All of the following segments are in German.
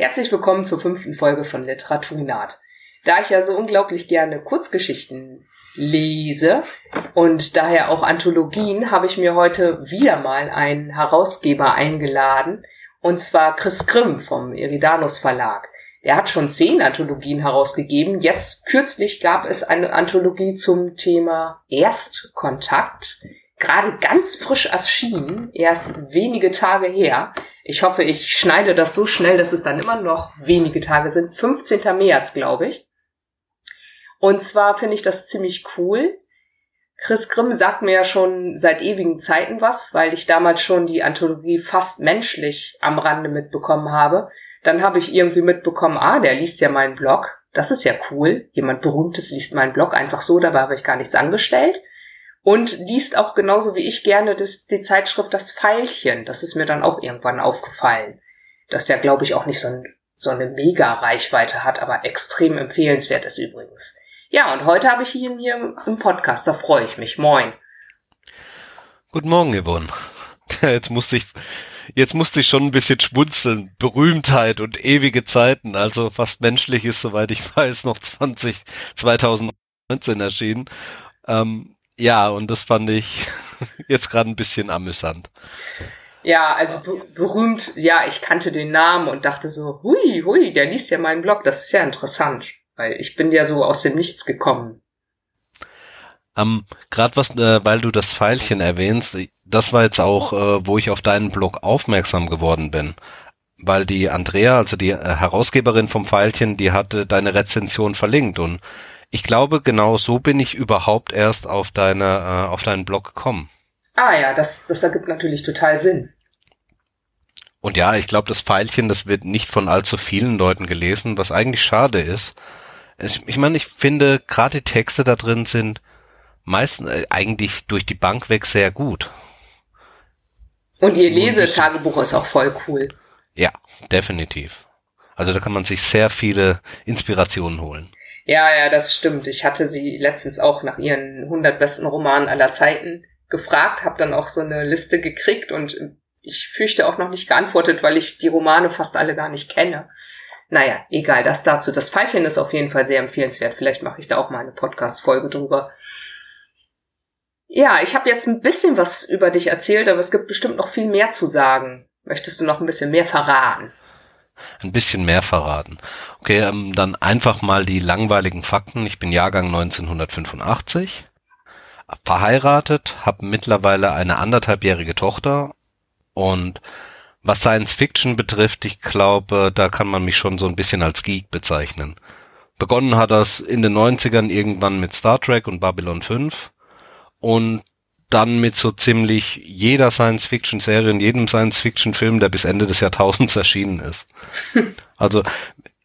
Herzlich willkommen zur fünften Folge von Literaturnat. Da ich ja so unglaublich gerne Kurzgeschichten lese und daher auch Anthologien, habe ich mir heute wieder mal einen Herausgeber eingeladen, und zwar Chris Grimm vom Eridanus Verlag. Er hat schon zehn Anthologien herausgegeben. Jetzt kürzlich gab es eine Anthologie zum Thema Erstkontakt. Gerade ganz frisch erschienen, erst wenige Tage her. Ich hoffe, ich schneide das so schnell, dass es dann immer noch wenige Tage sind. 15. März, glaube ich. Und zwar finde ich das ziemlich cool. Chris Grimm sagt mir ja schon seit ewigen Zeiten was, weil ich damals schon die Anthologie fast menschlich am Rande mitbekommen habe. Dann habe ich irgendwie mitbekommen, ah, der liest ja meinen Blog. Das ist ja cool. Jemand Berühmtes liest meinen Blog einfach so, dabei habe ich gar nichts angestellt. Und liest auch genauso wie ich gerne das, die Zeitschrift Das Pfeilchen. Das ist mir dann auch irgendwann aufgefallen. Das ja, glaube ich, auch nicht so, ein, so eine Mega-Reichweite hat, aber extrem empfehlenswert ist übrigens. Ja, und heute habe ich ihn hier im Podcast, da freue ich mich. Moin. Guten Morgen, Yvonne. Jetzt musste ich jetzt musste ich schon ein bisschen schmunzeln. Berühmtheit und ewige Zeiten, also fast menschlich ist, soweit ich weiß, noch 20, 2019 erschienen. Ähm, ja, und das fand ich jetzt gerade ein bisschen amüsant. Ja, also berühmt, ja, ich kannte den Namen und dachte so, hui, hui, der liest ja meinen Blog, das ist ja interessant, weil ich bin ja so aus dem Nichts gekommen. Ähm, Gerade was, äh, weil du das Pfeilchen erwähnst, das war jetzt auch, äh, wo ich auf deinen Blog aufmerksam geworden bin. Weil die Andrea, also die äh, Herausgeberin vom Pfeilchen, die hatte deine Rezension verlinkt und ich glaube, genau so bin ich überhaupt erst auf deine, äh, auf deinen Blog gekommen. Ah ja, das, das ergibt natürlich total Sinn. Und ja, ich glaube, das Pfeilchen, das wird nicht von allzu vielen Leuten gelesen, was eigentlich schade ist. Ich, ich meine, ich finde, gerade die Texte da drin sind meistens äh, eigentlich durch die Bank weg sehr gut. Und ihr Lesetagebuch ist auch voll cool. Ja, definitiv. Also da kann man sich sehr viele Inspirationen holen. Ja, ja, das stimmt. Ich hatte sie letztens auch nach ihren 100 besten Romanen aller Zeiten gefragt, habe dann auch so eine Liste gekriegt und ich fürchte auch noch nicht geantwortet, weil ich die Romane fast alle gar nicht kenne. Naja, egal, das dazu. Das Pfeilchen ist auf jeden Fall sehr empfehlenswert. Vielleicht mache ich da auch mal eine Podcast-Folge drüber. Ja, ich habe jetzt ein bisschen was über dich erzählt, aber es gibt bestimmt noch viel mehr zu sagen. Möchtest du noch ein bisschen mehr verraten? Ein bisschen mehr verraten. Okay, ähm, dann einfach mal die langweiligen Fakten. Ich bin Jahrgang 1985, verheiratet, habe mittlerweile eine anderthalbjährige Tochter und was Science Fiction betrifft, ich glaube, da kann man mich schon so ein bisschen als Geek bezeichnen. Begonnen hat das in den 90ern irgendwann mit Star Trek und Babylon 5 und dann mit so ziemlich jeder Science-Fiction-Serie und jedem Science-Fiction-Film, der bis Ende des Jahrtausends erschienen ist. also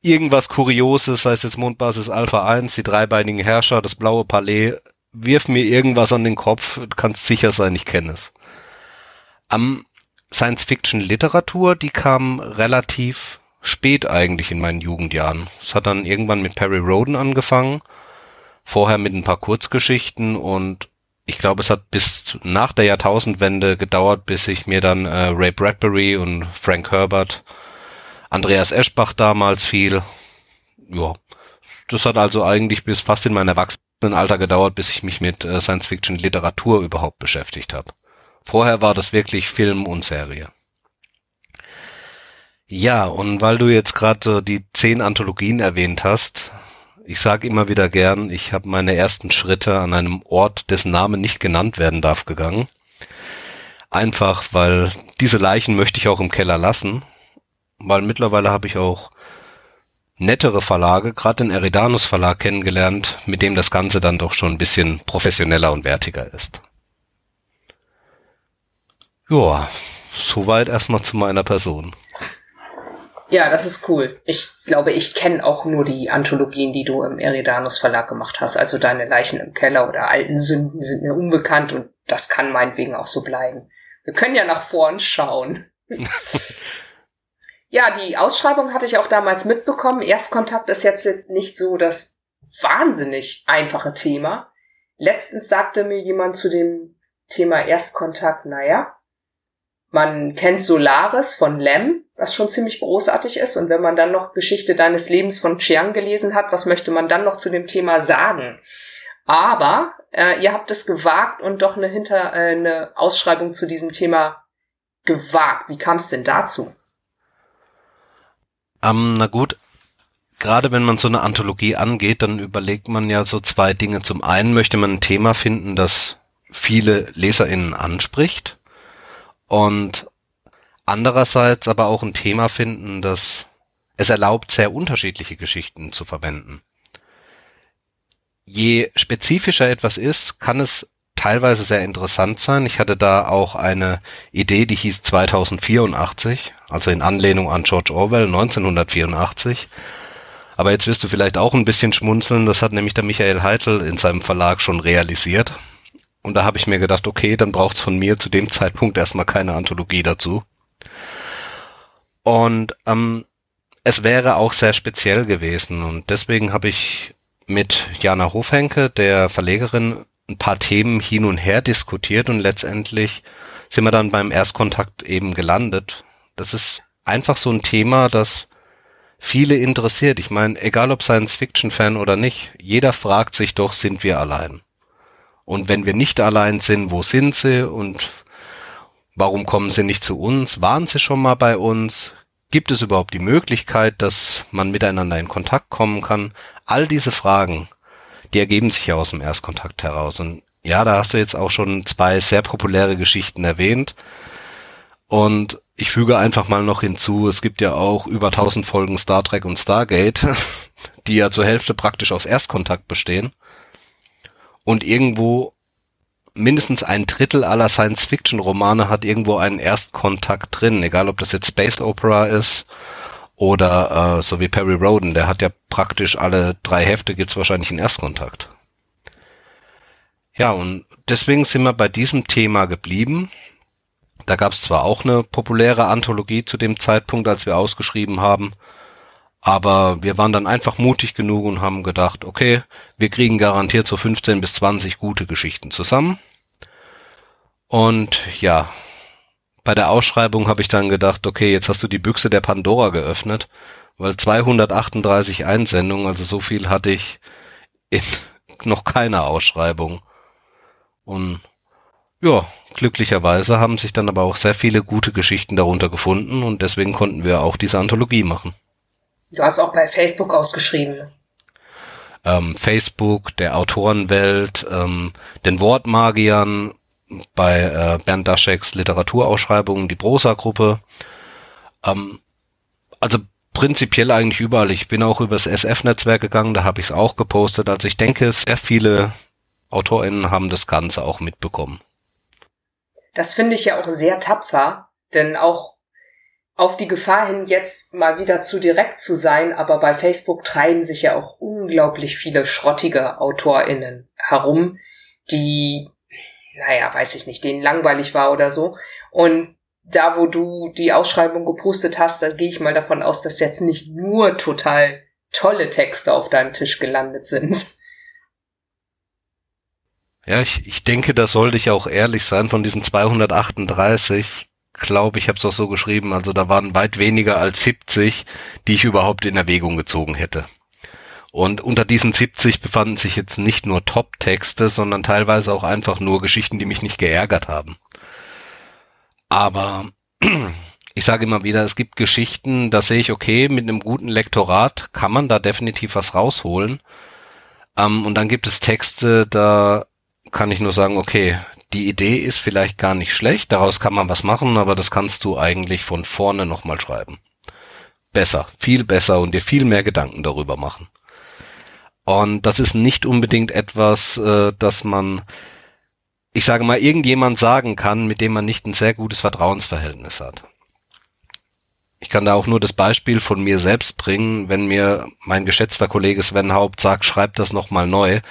irgendwas Kurioses, sei es jetzt Mondbasis Alpha 1, die dreibeinigen Herrscher, das blaue Palais, wirf mir irgendwas an den Kopf, kannst sicher sein, ich kenne es. Am Science-Fiction-Literatur, die kam relativ spät eigentlich in meinen Jugendjahren. Es hat dann irgendwann mit Perry Roden angefangen, vorher mit ein paar Kurzgeschichten und ich glaube, es hat bis nach der Jahrtausendwende gedauert, bis ich mir dann äh, Ray Bradbury und Frank Herbert, Andreas Eschbach damals fiel. Ja, das hat also eigentlich bis fast in mein Erwachsenenalter gedauert, bis ich mich mit äh, Science-Fiction-Literatur überhaupt beschäftigt habe. Vorher war das wirklich Film und Serie. Ja, und weil du jetzt gerade die zehn Anthologien erwähnt hast, ich sage immer wieder gern, ich habe meine ersten Schritte an einem Ort, dessen Name nicht genannt werden darf, gegangen. Einfach, weil diese Leichen möchte ich auch im Keller lassen, weil mittlerweile habe ich auch nettere Verlage, gerade den Eridanus Verlag kennengelernt, mit dem das Ganze dann doch schon ein bisschen professioneller und wertiger ist. Joa, soweit erstmal zu meiner Person. Ja, das ist cool. Ich glaube, ich kenne auch nur die Anthologien, die du im Eridanus Verlag gemacht hast. Also deine Leichen im Keller oder alten Sünden sind mir unbekannt und das kann meinetwegen auch so bleiben. Wir können ja nach vorn schauen. ja, die Ausschreibung hatte ich auch damals mitbekommen. Erstkontakt ist jetzt nicht so das wahnsinnig einfache Thema. Letztens sagte mir jemand zu dem Thema Erstkontakt, naja, Man kennt Solaris von Lem, was schon ziemlich großartig ist. Und wenn man dann noch Geschichte deines Lebens von Chiang gelesen hat, was möchte man dann noch zu dem Thema sagen? Aber äh, ihr habt es gewagt und doch eine, Hinter äh, eine Ausschreibung zu diesem Thema gewagt. Wie kam es denn dazu? Ähm, na gut, gerade wenn man so eine Anthologie angeht, dann überlegt man ja so zwei Dinge. Zum einen möchte man ein Thema finden, das viele LeserInnen anspricht und andererseits aber auch ein Thema finden, das es erlaubt, sehr unterschiedliche Geschichten zu verwenden. Je spezifischer etwas ist, kann es teilweise sehr interessant sein. Ich hatte da auch eine Idee, die hieß 2084, also in Anlehnung an George Orwell 1984. Aber jetzt wirst du vielleicht auch ein bisschen schmunzeln, das hat nämlich der Michael Heitel in seinem Verlag schon realisiert. Und da habe ich mir gedacht, okay, dann braucht's von mir zu dem Zeitpunkt erstmal keine Anthologie dazu. Und ähm, es wäre auch sehr speziell gewesen. Und deswegen habe ich mit Jana Hofhenke, der Verlegerin, ein paar Themen hin und her diskutiert und letztendlich sind wir dann beim Erstkontakt eben gelandet. Das ist einfach so ein Thema, das viele interessiert. Ich meine, egal ob Science-Fiction-Fan oder nicht, jeder fragt sich doch, sind wir allein? Und wenn wir nicht allein sind, wo sind sie und warum kommen sie nicht zu uns? Waren sie schon mal bei uns? Gibt es überhaupt die Möglichkeit, dass man miteinander in Kontakt kommen kann? All diese Fragen, die ergeben sich ja aus dem Erstkontakt heraus. Und ja, da hast du jetzt auch schon zwei sehr populäre Geschichten erwähnt. Und ich füge einfach mal noch hinzu, es gibt ja auch über 1000 Folgen Star Trek und Stargate, die ja zur Hälfte praktisch aus Erstkontakt bestehen und irgendwo mindestens ein Drittel aller Science-Fiction-Romane hat irgendwo einen Erstkontakt drin, egal ob das jetzt Space Opera ist oder äh, so wie Perry Roden, der hat ja praktisch alle drei Hefte gibt's wahrscheinlich einen Erstkontakt. Ja, und deswegen sind wir bei diesem Thema geblieben. Da gab's zwar auch eine populäre Anthologie zu dem Zeitpunkt, als wir ausgeschrieben haben, aber wir waren dann einfach mutig genug und haben gedacht, okay, wir kriegen garantiert so 15 bis 20 gute Geschichten zusammen. Und ja, bei der Ausschreibung habe ich dann gedacht, okay, jetzt hast du die Büchse der Pandora geöffnet, weil 238 Einsendungen, also so viel hatte ich in noch keiner Ausschreibung. Und ja, glücklicherweise haben sich dann aber auch sehr viele gute Geschichten darunter gefunden und deswegen konnten wir auch diese Anthologie machen. Du hast auch bei Facebook ausgeschrieben. Ähm, Facebook, der Autorenwelt, ähm, den Wortmagiern, bei äh, Bernd Dascheks Literaturausschreibungen, die Prosa-Gruppe. Ähm, also prinzipiell eigentlich überall. Ich bin auch übers SF-Netzwerk gegangen, da habe ich es auch gepostet. Also ich denke, sehr viele AutorInnen haben das Ganze auch mitbekommen. Das finde ich ja auch sehr tapfer, denn auch auf die Gefahr hin, jetzt mal wieder zu direkt zu sein, aber bei Facebook treiben sich ja auch unglaublich viele schrottige AutorInnen herum, die, naja, weiß ich nicht, denen langweilig war oder so. Und da, wo du die Ausschreibung gepostet hast, da gehe ich mal davon aus, dass jetzt nicht nur total tolle Texte auf deinem Tisch gelandet sind. Ja, ich, ich denke, da sollte ich auch ehrlich sein. Von diesen 238 glaube, ich habe es auch so geschrieben, also da waren weit weniger als 70, die ich überhaupt in Erwägung gezogen hätte. Und unter diesen 70 befanden sich jetzt nicht nur Top-Texte, sondern teilweise auch einfach nur Geschichten, die mich nicht geärgert haben. Aber ich sage immer wieder, es gibt Geschichten, da sehe ich, okay, mit einem guten Lektorat kann man da definitiv was rausholen. Ähm, und dann gibt es Texte, da kann ich nur sagen, okay, die Idee ist vielleicht gar nicht schlecht, daraus kann man was machen, aber das kannst du eigentlich von vorne nochmal schreiben. Besser, viel besser und dir viel mehr Gedanken darüber machen. Und das ist nicht unbedingt etwas, äh, das man, ich sage mal, irgendjemand sagen kann, mit dem man nicht ein sehr gutes Vertrauensverhältnis hat. Ich kann da auch nur das Beispiel von mir selbst bringen, wenn mir mein geschätzter Kollege Sven Haupt sagt, schreib das nochmal neu,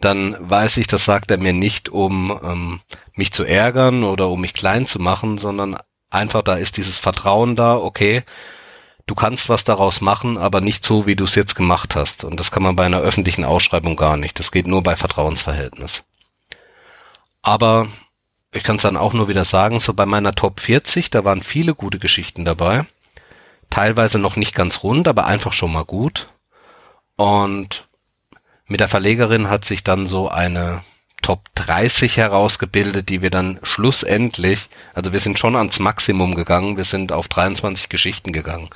dann weiß ich, das sagt er mir nicht, um ähm, mich zu ärgern oder um mich klein zu machen, sondern einfach da ist dieses Vertrauen da, okay, du kannst was daraus machen, aber nicht so, wie du es jetzt gemacht hast. Und das kann man bei einer öffentlichen Ausschreibung gar nicht. Das geht nur bei Vertrauensverhältnis. Aber ich kann es dann auch nur wieder sagen, so bei meiner Top 40, da waren viele gute Geschichten dabei. Teilweise noch nicht ganz rund, aber einfach schon mal gut. Und mit der Verlegerin hat sich dann so eine Top 30 herausgebildet, die wir dann schlussendlich, also wir sind schon ans Maximum gegangen, wir sind auf 23 Geschichten gegangen.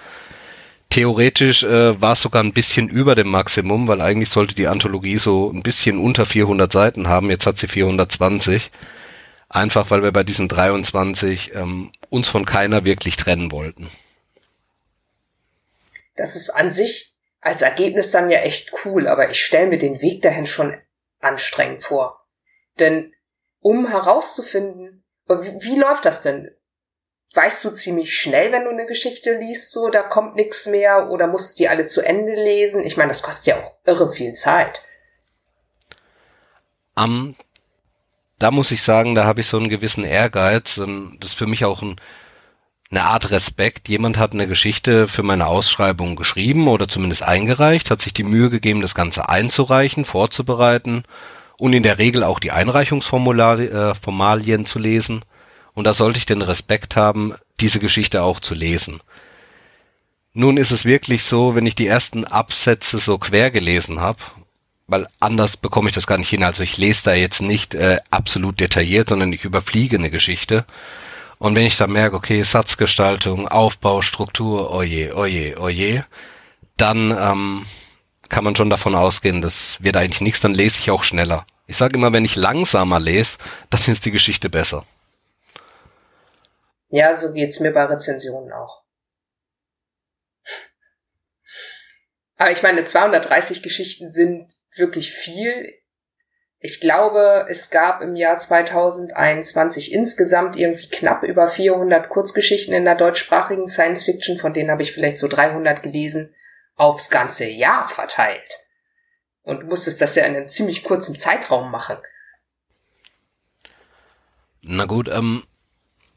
Theoretisch äh, war es sogar ein bisschen über dem Maximum, weil eigentlich sollte die Anthologie so ein bisschen unter 400 Seiten haben, jetzt hat sie 420. Einfach weil wir bei diesen 23 ähm, uns von keiner wirklich trennen wollten. Das ist an sich als Ergebnis dann ja echt cool, aber ich stelle mir den Weg dahin schon anstrengend vor. Denn um herauszufinden, wie, wie läuft das denn? Weißt du ziemlich schnell, wenn du eine Geschichte liest, so, da kommt nichts mehr oder musst du die alle zu Ende lesen? Ich meine, das kostet ja auch irre viel Zeit. Um, da muss ich sagen, da habe ich so einen gewissen Ehrgeiz. Und das ist für mich auch ein, eine Art Respekt. Jemand hat eine Geschichte für meine Ausschreibung geschrieben oder zumindest eingereicht, hat sich die Mühe gegeben, das Ganze einzureichen, vorzubereiten und in der Regel auch die Einreichungsformalien äh, zu lesen. Und da sollte ich den Respekt haben, diese Geschichte auch zu lesen. Nun ist es wirklich so, wenn ich die ersten Absätze so quer gelesen habe, weil anders bekomme ich das gar nicht hin. Also ich lese da jetzt nicht äh, absolut detailliert, sondern ich überfliege eine Geschichte. Und wenn ich da merke, okay, Satzgestaltung, Aufbau, Struktur, oje, oje, oje, dann ähm, kann man schon davon ausgehen, das wird eigentlich nichts, dann lese ich auch schneller. Ich sage immer, wenn ich langsamer lese, dann ist die Geschichte besser. Ja, so geht's mir bei Rezensionen auch. Aber ich meine, 230 Geschichten sind wirklich viel. Ich glaube, es gab im Jahr 2021 insgesamt irgendwie knapp über 400 Kurzgeschichten in der deutschsprachigen Science Fiction, von denen habe ich vielleicht so 300 gelesen, aufs ganze Jahr verteilt. Und du musstest das ja in einem ziemlich kurzen Zeitraum machen. Na gut, ähm,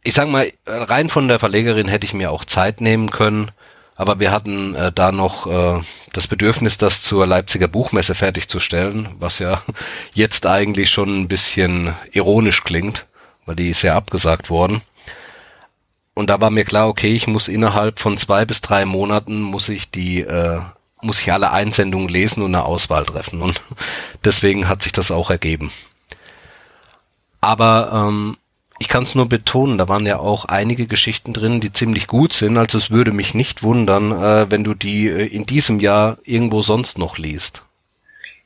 ich sag mal, rein von der Verlegerin hätte ich mir auch Zeit nehmen können, aber wir hatten äh, da noch äh, das Bedürfnis, das zur Leipziger Buchmesse fertigzustellen, was ja jetzt eigentlich schon ein bisschen ironisch klingt, weil die ist ja abgesagt worden. Und da war mir klar, okay, ich muss innerhalb von zwei bis drei Monaten muss ich die äh, muss ich alle Einsendungen lesen und eine Auswahl treffen. Und deswegen hat sich das auch ergeben. Aber ähm, ich kann es nur betonen, da waren ja auch einige Geschichten drin, die ziemlich gut sind. Also es würde mich nicht wundern, äh, wenn du die äh, in diesem Jahr irgendwo sonst noch liest.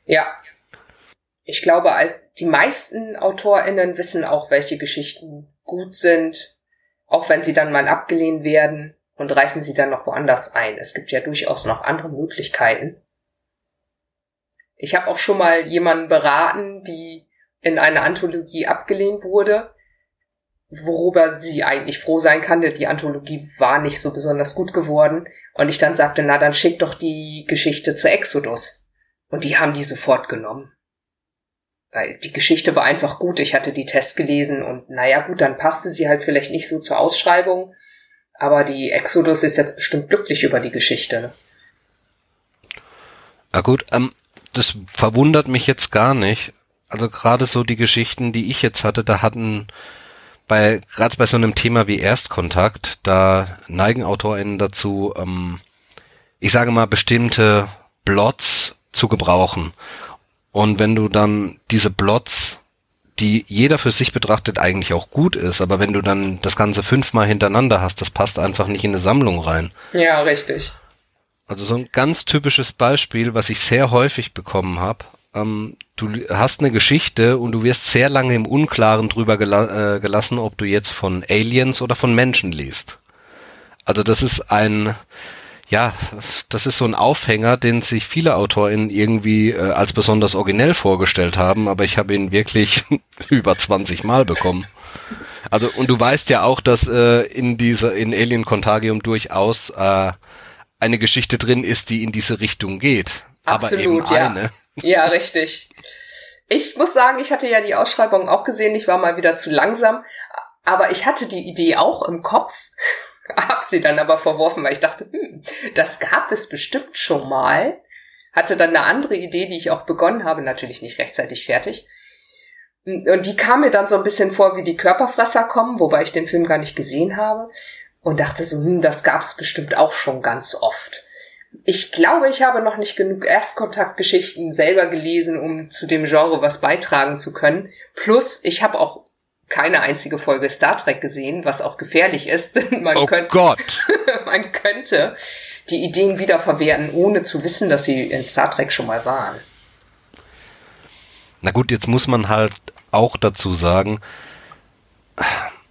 Ja. Ich glaube, die meisten AutorInnen wissen auch, welche Geschichten gut sind, auch wenn sie dann mal abgelehnt werden und reißen sie dann noch woanders ein. Es gibt ja durchaus noch andere Möglichkeiten. Ich habe auch schon mal jemanden beraten, die in einer Anthologie abgelehnt wurde, worüber sie eigentlich froh sein kann, denn die Anthologie war nicht so besonders gut geworden. Und ich dann sagte, na dann schick doch die Geschichte zu Exodus. Und die haben die sofort genommen. Weil die Geschichte war einfach gut. Ich hatte die Tests gelesen und naja gut, dann passte sie halt vielleicht nicht so zur Ausschreibung. Aber die Exodus ist jetzt bestimmt glücklich über die Geschichte. Ne? Na gut, ähm, das verwundert mich jetzt gar nicht. Also gerade so die Geschichten, die ich jetzt hatte, da hatten bei gerade bei so einem Thema wie Erstkontakt, da neigen AutorInnen dazu, ähm, ich sage mal, bestimmte Plots zu gebrauchen. Und wenn du dann diese Plots die jeder für sich betrachtet eigentlich auch gut ist, aber wenn du dann das Ganze fünfmal hintereinander hast, das passt einfach nicht in eine Sammlung rein. Ja, richtig. Also so ein ganz typisches Beispiel, was ich sehr häufig bekommen habe. Ähm, du hast eine Geschichte und du wirst sehr lange im Unklaren drüber gela äh, gelassen, ob du jetzt von Aliens oder von Menschen liest. Also das ist ein ja, das ist so ein Aufhänger, den sich viele AutorInnen irgendwie äh, als besonders originell vorgestellt haben, aber ich habe ihn wirklich über 20 Mal bekommen. Also und du weißt ja auch, dass äh, in dieser in Alien Contagium durchaus äh, eine Geschichte drin ist, die in diese Richtung geht. Absolut, aber eben ja. eine. Ja, richtig. Ich muss sagen, ich hatte ja die Ausschreibung auch gesehen, ich war mal wieder zu langsam, aber ich hatte die Idee auch im Kopf hab sie dann aber verworfen, weil ich dachte, hm, das gab es bestimmt schon mal. Hatte dann eine andere Idee, die ich auch begonnen habe, natürlich nicht rechtzeitig fertig. Und die kam mir dann so ein bisschen vor, wie die Körperfresser kommen, wobei ich den Film gar nicht gesehen habe. Und dachte so, hm, das gab's bestimmt auch schon ganz oft. Ich glaube, ich habe noch nicht genug Erstkontaktgeschichten selber gelesen, um zu dem Genre was beitragen zu können. Plus, ich habe auch keine einzige Folge Star Trek gesehen, was auch gefährlich ist. man oh könnte, Gott! man könnte die Ideen wiederverwerten, ohne zu wissen, dass sie in Star Trek schon mal waren. Na gut, jetzt muss man halt auch dazu sagen,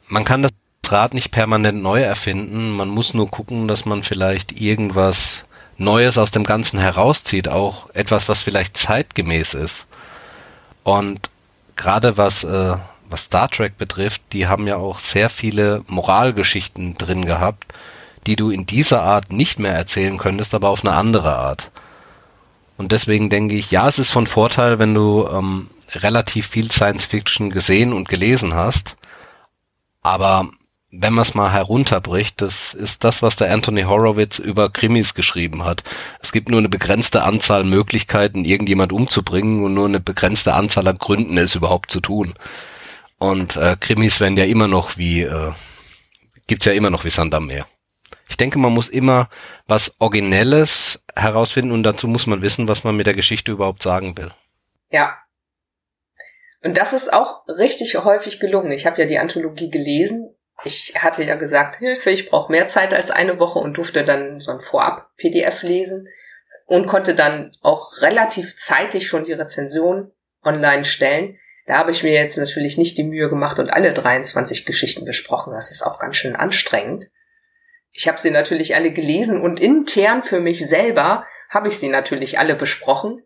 man kann das Rad nicht permanent neu erfinden, man muss nur gucken, dass man vielleicht irgendwas Neues aus dem Ganzen herauszieht, auch etwas, was vielleicht zeitgemäß ist. Und gerade was, äh, was Star Trek betrifft, die haben ja auch sehr viele Moralgeschichten drin gehabt, die du in dieser Art nicht mehr erzählen könntest, aber auf eine andere Art. Und deswegen denke ich, ja, es ist von Vorteil, wenn du ähm, relativ viel Science Fiction gesehen und gelesen hast. Aber wenn man es mal herunterbricht, das ist das, was der Anthony Horowitz über Krimis geschrieben hat. Es gibt nur eine begrenzte Anzahl Möglichkeiten, irgendjemand umzubringen und nur eine begrenzte Anzahl an Gründen, es überhaupt zu tun. Und äh, Krimis werden ja immer noch wie, äh, gibt's ja immer noch wie Sand am Meer. Ich denke, man muss immer was Originelles herausfinden und dazu muss man wissen, was man mit der Geschichte überhaupt sagen will. Ja, und das ist auch richtig häufig gelungen. Ich habe ja die Anthologie gelesen. Ich hatte ja gesagt, Hilfe, ich brauche mehr Zeit als eine Woche und durfte dann so ein Vorab-PDF lesen und konnte dann auch relativ zeitig schon die Rezension online stellen. Da habe ich mir jetzt natürlich nicht die Mühe gemacht und alle 23 Geschichten besprochen. Das ist auch ganz schön anstrengend. Ich habe sie natürlich alle gelesen und intern für mich selber habe ich sie natürlich alle besprochen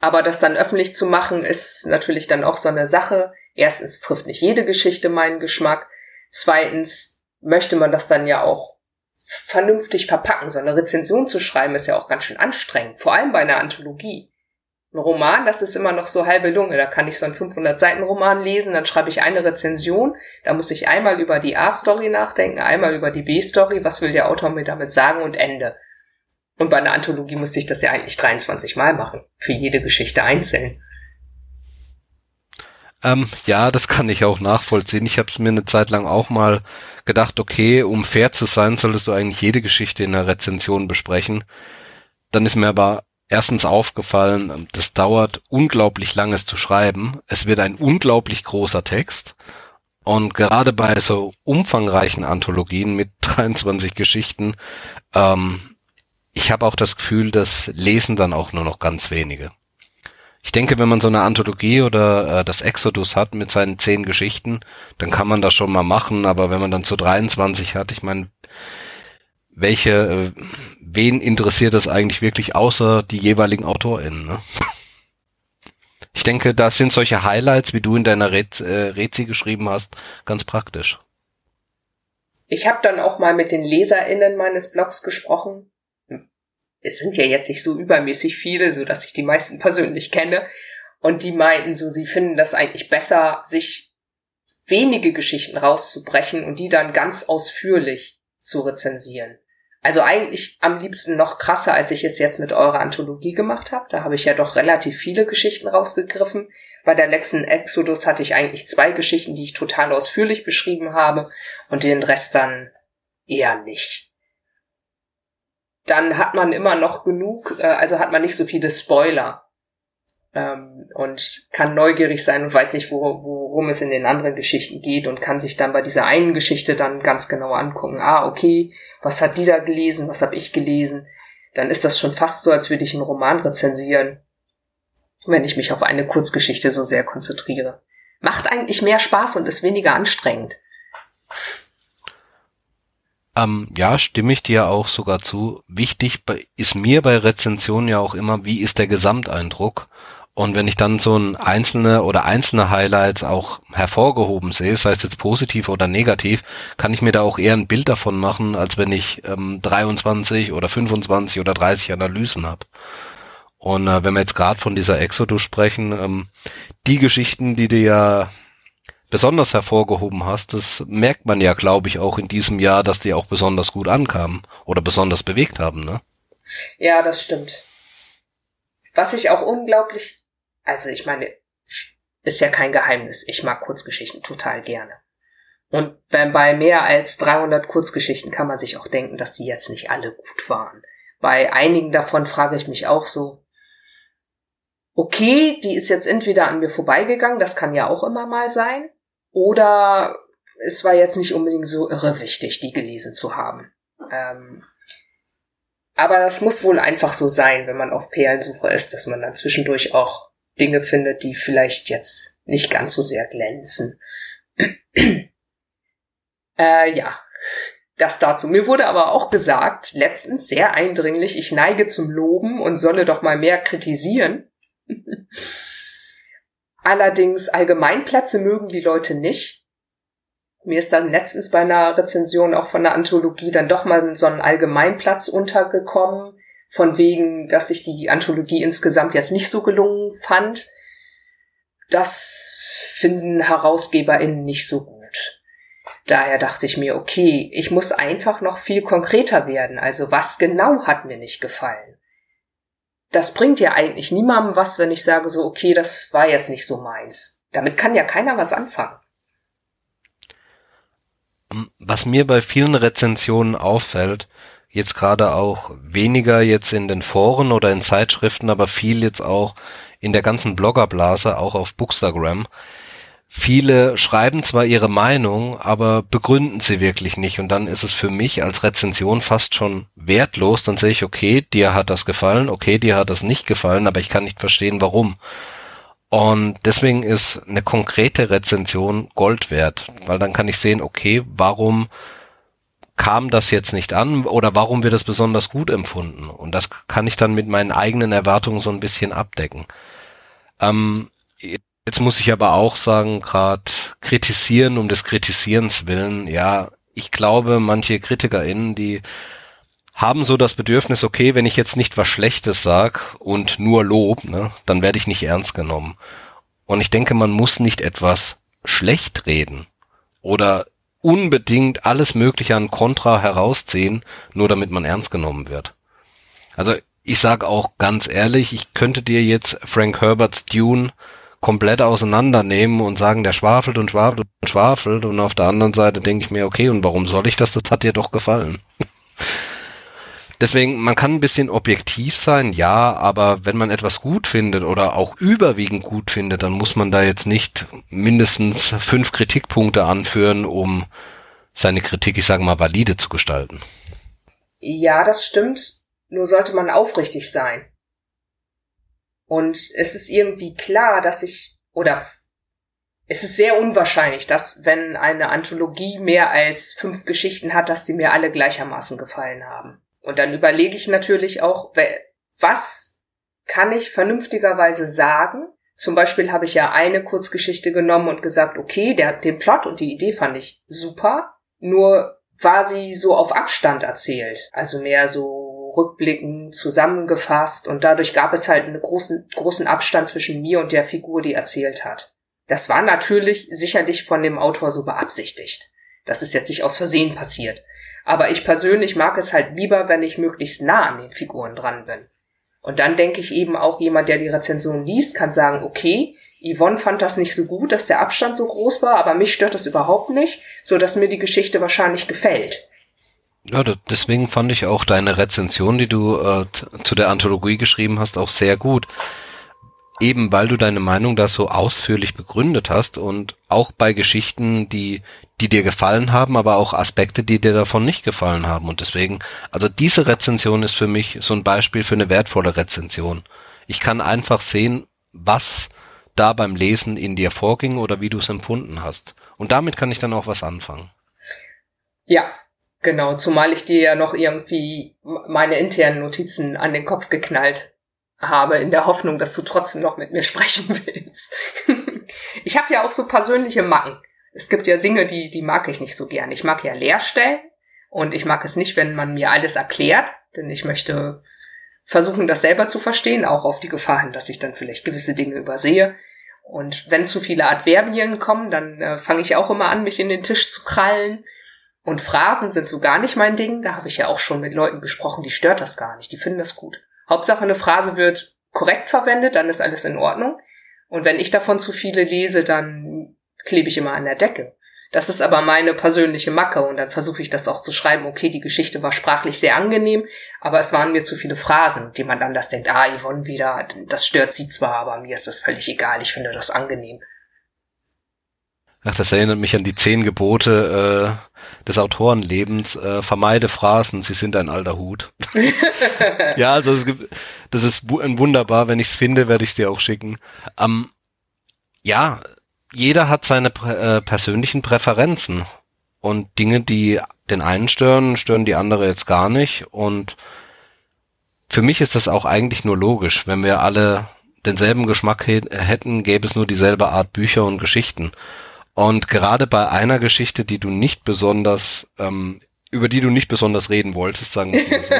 aber das dann öffentlich zu machen, ist natürlich dann auch so eine Sache. Erstens trifft nicht jede Geschichte meinen Geschmack. Zweitens möchte man das dann ja auch vernünftig verpacken. So eine Rezension zu schreiben ist ja auch ganz schön anstrengend. Vor allem bei einer Anthologie. Ein Roman, das ist immer noch so halbe Lunge. Da kann ich so einen 500 Seiten Roman lesen, dann schreibe ich eine Rezension. Da muss ich einmal über die A-Story nachdenken, einmal über die B-Story. Was will der Autor mir damit sagen und Ende. Und bei einer Anthologie musste ich das ja eigentlich 23 Mal machen. Für jede Geschichte einzeln. Ähm, ja, das kann ich auch nachvollziehen. Ich habe es mir eine Zeit lang auch mal gedacht, okay, um fair zu sein, solltest du eigentlich jede Geschichte in der Rezension besprechen. Dann ist mir aber erstens aufgefallen, das dauert unglaublich langes zu schreiben. Es wird ein unglaublich großer Text. Und gerade bei so umfangreichen Anthologien mit 23 Geschichten ähm, ich habe auch das Gefühl, das lesen dann auch nur noch ganz wenige. Ich denke, wenn man so eine Anthologie oder äh, das Exodus hat mit seinen zehn Geschichten, dann kann man das schon mal machen, aber wenn man dann zu 23 hat, ich meine, welche, äh, wen interessiert das eigentlich wirklich außer die jeweiligen AutorInnen, ne? Ich denke, da sind solche Highlights, wie du in deiner Rez äh, Rezi geschrieben hast, ganz praktisch. Ich habe dann auch mal mit den LeserInnen meines Blogs gesprochen es sind ja jetzt nicht so übermäßig viele, so dass ich die meisten persönlich kenne. Und die meinten so, sie finden das eigentlich besser, sich wenige Geschichten rauszubrechen und die dann ganz ausführlich zu rezensieren. Also eigentlich am liebsten noch krasser, als ich es jetzt mit eurer Anthologie gemacht habe. Da habe ich ja doch relativ viele Geschichten rausgegriffen. Bei der Lexen Exodus hatte ich eigentlich zwei Geschichten, die ich total ausführlich beschrieben habe und den Rest dann eher nicht dann hat man immer noch genug, äh, also hat man nicht so viele Spoiler ähm, und kann neugierig sein und weiß nicht, wo, worum es in den anderen Geschichten geht und kann sich dann bei dieser einen Geschichte dann ganz genau angucken. Ah, okay, was hat die da gelesen, was habe ich gelesen? Dann ist das schon fast so, als würde ich einen Roman rezensieren, wenn ich mich auf eine Kurzgeschichte so sehr konzentriere. Macht eigentlich mehr Spaß und ist weniger anstrengend. Ähm, ja, stimme ich dir auch sogar zu. Wichtig ist mir bei Rezensionen ja auch immer, wie ist der Gesamteindruck? Und wenn ich dann so ein einzelne oder einzelne Highlights auch hervorgehoben sehe, sei es jetzt positiv oder negativ, kann ich mir da auch eher ein Bild davon machen, als wenn ich ähm, 23 oder 25 oder 30 Analysen habe. Und äh, wenn wir jetzt gerade von dieser Exodus sprechen, ähm, die Geschichten, die dir ja besonders hervorgehoben hast, das merkt man ja, glaube ich, auch in diesem Jahr, dass die auch besonders gut ankamen oder besonders bewegt haben, ne? Ja, das stimmt. Was ich auch unglaublich, also ich meine, ist ja kein Geheimnis. Ich mag Kurzgeschichten total gerne. Und bei mehr als 300 Kurzgeschichten kann man sich auch denken, dass die jetzt nicht alle gut waren. Bei einigen davon frage ich mich auch so, okay, die ist jetzt entweder an mir vorbeigegangen, das kann ja auch immer mal sein, oder es war jetzt nicht unbedingt so irre wichtig, die gelesen zu haben. Ähm, aber das muss wohl einfach so sein, wenn man auf Perlensuche ist, dass man dann zwischendurch auch Dinge findet, die vielleicht jetzt nicht ganz so sehr glänzen. äh, ja, das dazu. Mir wurde aber auch gesagt, letztens sehr eindringlich, ich neige zum Loben und solle doch mal mehr kritisieren. Allerdings Allgemeinplätze mögen die Leute nicht. Mir ist dann letztens bei einer Rezension auch von der Anthologie dann doch mal so ein Allgemeinplatz untergekommen, von wegen, dass ich die Anthologie insgesamt jetzt nicht so gelungen fand. Das finden HerausgeberInnen nicht so gut. Daher dachte ich mir, okay, ich muss einfach noch viel konkreter werden. Also was genau hat mir nicht gefallen? Das bringt ja eigentlich niemandem was, wenn ich sage so, okay, das war jetzt nicht so meins. Damit kann ja keiner was anfangen. Was mir bei vielen Rezensionen auffällt, jetzt gerade auch weniger jetzt in den Foren oder in Zeitschriften, aber viel jetzt auch in der ganzen Bloggerblase, auch auf Bookstagram. Viele schreiben zwar ihre Meinung, aber begründen sie wirklich nicht. Und dann ist es für mich als Rezension fast schon wertlos. Dann sehe ich, okay, dir hat das gefallen, okay, dir hat das nicht gefallen, aber ich kann nicht verstehen, warum. Und deswegen ist eine konkrete Rezension Gold wert, weil dann kann ich sehen, okay, warum kam das jetzt nicht an oder warum wird es besonders gut empfunden? Und das kann ich dann mit meinen eigenen Erwartungen so ein bisschen abdecken. Ähm, jetzt muss ich aber auch sagen, gerade kritisieren um des Kritisierens willen, ja, ich glaube, manche KritikerInnen, die haben so das Bedürfnis, okay, wenn ich jetzt nicht was Schlechtes sag und nur Lob, ne, dann werde ich nicht ernst genommen. Und ich denke, man muss nicht etwas schlecht reden oder unbedingt alles Mögliche an Kontra herausziehen, nur damit man ernst genommen wird. Also ich sag auch ganz ehrlich, ich könnte dir jetzt Frank Herberts Dune komplett auseinandernehmen und sagen, der schwafelt und schwafelt und schwafelt und auf der anderen Seite denke ich mir, okay, und warum soll ich das? Das hat dir doch gefallen. Deswegen, man kann ein bisschen objektiv sein, ja, aber wenn man etwas gut findet oder auch überwiegend gut findet, dann muss man da jetzt nicht mindestens fünf Kritikpunkte anführen, um seine Kritik, ich sage mal, valide zu gestalten. Ja, das stimmt. Nur sollte man aufrichtig sein. Und es ist irgendwie klar, dass ich, oder es ist sehr unwahrscheinlich, dass wenn eine Anthologie mehr als fünf Geschichten hat, dass die mir alle gleichermaßen gefallen haben. Und dann überlege ich natürlich auch, was kann ich vernünftigerweise sagen? Zum Beispiel habe ich ja eine Kurzgeschichte genommen und gesagt, okay, der, den Plot und die Idee fand ich super, nur war sie so auf Abstand erzählt, also mehr so rückblickend zusammengefasst und dadurch gab es halt einen großen, großen Abstand zwischen mir und der Figur, die erzählt hat. Das war natürlich sicherlich von dem Autor so beabsichtigt. Das ist jetzt nicht aus Versehen passiert. Aber ich persönlich mag es halt lieber, wenn ich möglichst nah an den Figuren dran bin. Und dann denke ich eben auch jemand, der die Rezension liest, kann sagen, okay, Yvonne fand das nicht so gut, dass der Abstand so groß war, aber mich stört das überhaupt nicht, so dass mir die Geschichte wahrscheinlich gefällt. Ja, deswegen fand ich auch deine Rezension, die du äh, zu der Anthologie geschrieben hast, auch sehr gut. Eben weil du deine Meinung da so ausführlich begründet hast und auch bei Geschichten, die die dir gefallen haben, aber auch Aspekte, die dir davon nicht gefallen haben. Und deswegen, also diese Rezension ist für mich so ein Beispiel für eine wertvolle Rezension. Ich kann einfach sehen, was da beim Lesen in dir vorging oder wie du es empfunden hast. Und damit kann ich dann auch was anfangen. Ja, genau. Zumal ich dir ja noch irgendwie meine internen Notizen an den Kopf geknallt habe, in der Hoffnung, dass du trotzdem noch mit mir sprechen willst. ich habe ja auch so persönliche Macken es gibt ja Dinge, die, die mag ich nicht so gern. Ich mag ja Leerstellen und ich mag es nicht, wenn man mir alles erklärt, denn ich möchte versuchen, das selber zu verstehen, auch auf die Gefahr hin, dass ich dann vielleicht gewisse Dinge übersehe. Und wenn zu viele Adverbien kommen, dann äh, fange ich auch immer an, mich in den Tisch zu krallen. Und Phrasen sind so gar nicht mein Ding. Da habe ich ja auch schon mit Leuten gesprochen, die stört das gar nicht. Die finden das gut. Hauptsache eine Phrase wird korrekt verwendet, dann ist alles in Ordnung. Und wenn ich davon zu viele lese, dann klebe ich immer an der Decke. Das ist aber meine persönliche Macke und dann versuche ich das auch zu schreiben. Okay, die Geschichte war sprachlich sehr angenehm, aber es waren mir zu viele Phrasen, die man anders denkt, ah, Yvonne wieder, das stört sie zwar, aber mir ist das völlig egal, ich finde das angenehm. Ach, das erinnert mich an die zehn Gebote äh, des Autorenlebens. Äh, vermeide Phrasen, sie sind ein alter Hut. ja, also es gibt, das ist wunderbar. Wenn ich es finde, werde ich es dir auch schicken. Ähm, ja, jeder hat seine äh, persönlichen Präferenzen. Und Dinge, die den einen stören, stören die andere jetzt gar nicht. Und für mich ist das auch eigentlich nur logisch. Wenn wir alle denselben Geschmack hätten, gäbe es nur dieselbe Art Bücher und Geschichten. Und gerade bei einer Geschichte, die du nicht besonders, ähm, über die du nicht besonders reden wolltest, sagen wir mal so.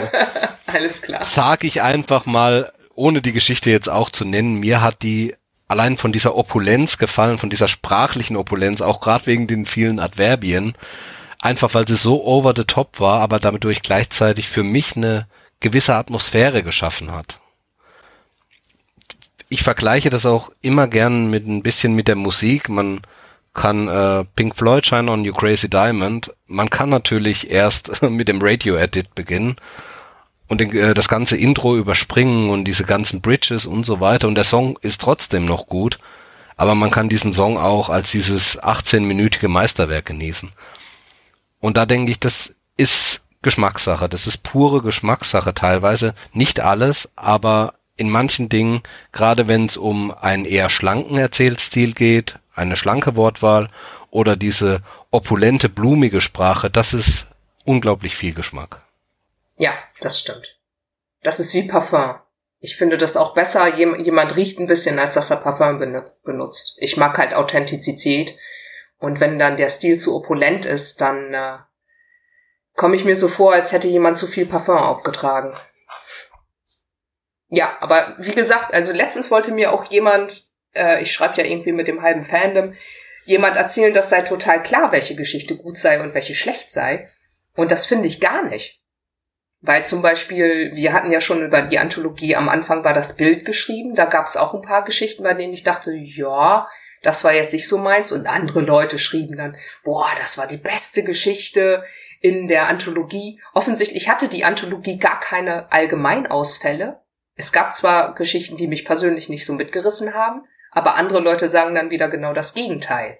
Alles klar. Sag ich einfach mal, ohne die Geschichte jetzt auch zu nennen, mir hat die allein von dieser Opulenz gefallen, von dieser sprachlichen Opulenz, auch gerade wegen den vielen Adverbien, einfach weil sie so over the top war, aber damit durch gleichzeitig für mich eine gewisse Atmosphäre geschaffen hat. Ich vergleiche das auch immer gern mit ein bisschen mit der Musik. Man kann äh, Pink Floyd Shine on You Crazy Diamond. Man kann natürlich erst mit dem Radio Edit beginnen und den, äh, das ganze Intro überspringen und diese ganzen Bridges und so weiter und der Song ist trotzdem noch gut, aber man kann diesen Song auch als dieses 18-minütige Meisterwerk genießen. Und da denke ich, das ist Geschmackssache, das ist pure Geschmackssache teilweise, nicht alles, aber in manchen Dingen, gerade wenn es um einen eher schlanken Erzählstil geht, eine schlanke Wortwahl oder diese opulente, blumige Sprache, das ist unglaublich viel Geschmack. Ja, das stimmt. Das ist wie Parfum. Ich finde das auch besser, jemand riecht ein bisschen, als dass er Parfum benutzt. Ich mag halt Authentizität. Und wenn dann der Stil zu opulent ist, dann äh, komme ich mir so vor, als hätte jemand zu viel Parfum aufgetragen. Ja, aber wie gesagt, also letztens wollte mir auch jemand, äh, ich schreibe ja irgendwie mit dem halben Fandom, jemand erzählen, das sei total klar, welche Geschichte gut sei und welche schlecht sei. Und das finde ich gar nicht. Weil zum Beispiel, wir hatten ja schon über die Anthologie, am Anfang war das Bild geschrieben, da gab es auch ein paar Geschichten, bei denen ich dachte, ja, das war jetzt nicht so meins. Und andere Leute schrieben dann, boah, das war die beste Geschichte in der Anthologie. Offensichtlich hatte die Anthologie gar keine Allgemeinausfälle. Es gab zwar Geschichten, die mich persönlich nicht so mitgerissen haben, aber andere Leute sagen dann wieder genau das Gegenteil.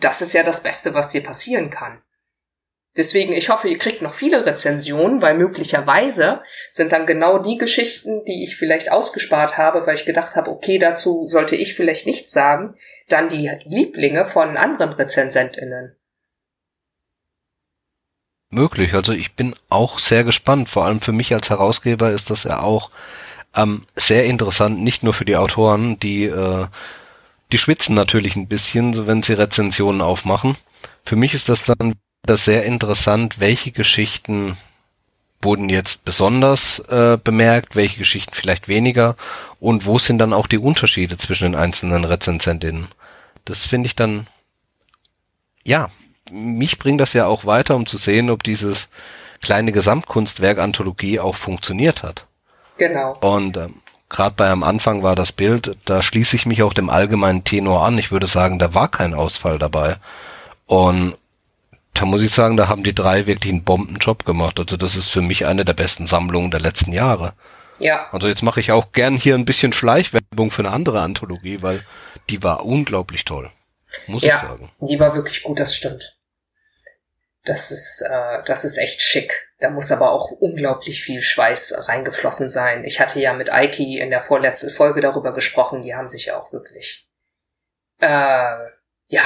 Das ist ja das Beste, was dir passieren kann. Deswegen, ich hoffe, ihr kriegt noch viele Rezensionen, weil möglicherweise sind dann genau die Geschichten, die ich vielleicht ausgespart habe, weil ich gedacht habe, okay, dazu sollte ich vielleicht nichts sagen, dann die Lieblinge von anderen RezensentInnen. Möglich, also ich bin auch sehr gespannt. Vor allem für mich als Herausgeber ist das ja auch ähm, sehr interessant, nicht nur für die Autoren, die, äh, die schwitzen natürlich ein bisschen, wenn sie Rezensionen aufmachen. Für mich ist das dann das sehr interessant, welche Geschichten wurden jetzt besonders äh, bemerkt, welche Geschichten vielleicht weniger und wo sind dann auch die Unterschiede zwischen den einzelnen Rezensentinnen. Das finde ich dann, ja, mich bringt das ja auch weiter, um zu sehen, ob dieses kleine Gesamtkunstwerk Anthologie auch funktioniert hat. Genau. Und ähm, gerade bei am Anfang war das Bild, da schließe ich mich auch dem allgemeinen Tenor an. Ich würde sagen, da war kein Ausfall dabei. Und da muss ich sagen, da haben die drei wirklich einen Bombenjob gemacht. Also das ist für mich eine der besten Sammlungen der letzten Jahre. Ja. Also jetzt mache ich auch gern hier ein bisschen Schleichwerbung für eine andere Anthologie, weil die war unglaublich toll. Muss ja, ich sagen. Die war wirklich gut, das stimmt. Das ist, äh, das ist echt schick. Da muss aber auch unglaublich viel Schweiß reingeflossen sein. Ich hatte ja mit Aiki in der vorletzten Folge darüber gesprochen. Die haben sich ja auch wirklich, äh, ja,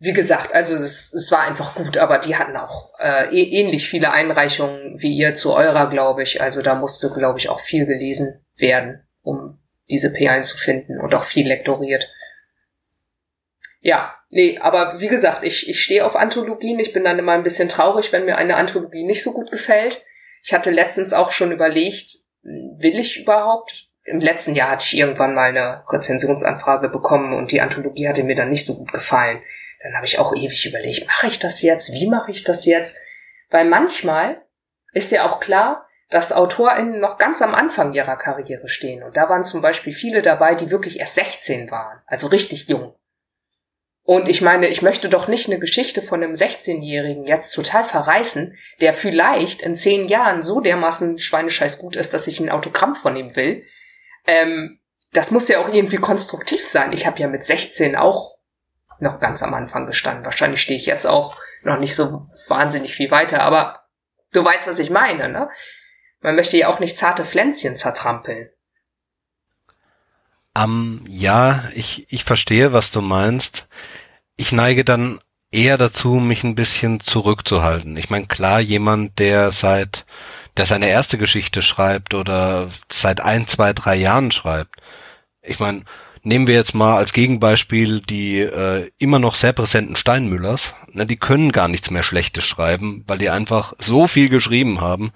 wie gesagt, also es, es war einfach gut, aber die hatten auch äh, ähnlich viele Einreichungen wie ihr zu eurer, glaube ich. Also da musste, glaube ich, auch viel gelesen werden, um diese P1 zu finden und auch viel lektoriert. Ja, nee, aber wie gesagt, ich, ich stehe auf Anthologien. Ich bin dann immer ein bisschen traurig, wenn mir eine Anthologie nicht so gut gefällt. Ich hatte letztens auch schon überlegt, will ich überhaupt? Im letzten Jahr hatte ich irgendwann mal eine Rezensionsanfrage bekommen und die Anthologie hatte mir dann nicht so gut gefallen. Dann habe ich auch ewig überlegt, mache ich das jetzt? Wie mache ich das jetzt? Weil manchmal ist ja auch klar, dass AutorInnen noch ganz am Anfang ihrer Karriere stehen. Und da waren zum Beispiel viele dabei, die wirklich erst 16 waren, also richtig jung. Und ich meine, ich möchte doch nicht eine Geschichte von einem 16-Jährigen jetzt total verreißen, der vielleicht in zehn Jahren so dermaßen schweinescheiß gut ist, dass ich ein Autogramm von ihm will. Ähm, das muss ja auch irgendwie konstruktiv sein. Ich habe ja mit 16 auch noch ganz am Anfang gestanden. Wahrscheinlich stehe ich jetzt auch noch nicht so wahnsinnig viel weiter, aber du weißt, was ich meine, ne? Man möchte ja auch nicht zarte Pflänzchen zertrampeln. Um, ja, ich, ich verstehe, was du meinst. Ich neige dann eher dazu, mich ein bisschen zurückzuhalten. Ich meine, klar, jemand, der seit, der seine erste Geschichte schreibt oder seit ein, zwei, drei Jahren schreibt. Ich meine, nehmen wir jetzt mal als Gegenbeispiel die äh, immer noch sehr präsenten Steinmüllers. Ne, die können gar nichts mehr Schlechtes schreiben, weil die einfach so viel geschrieben haben.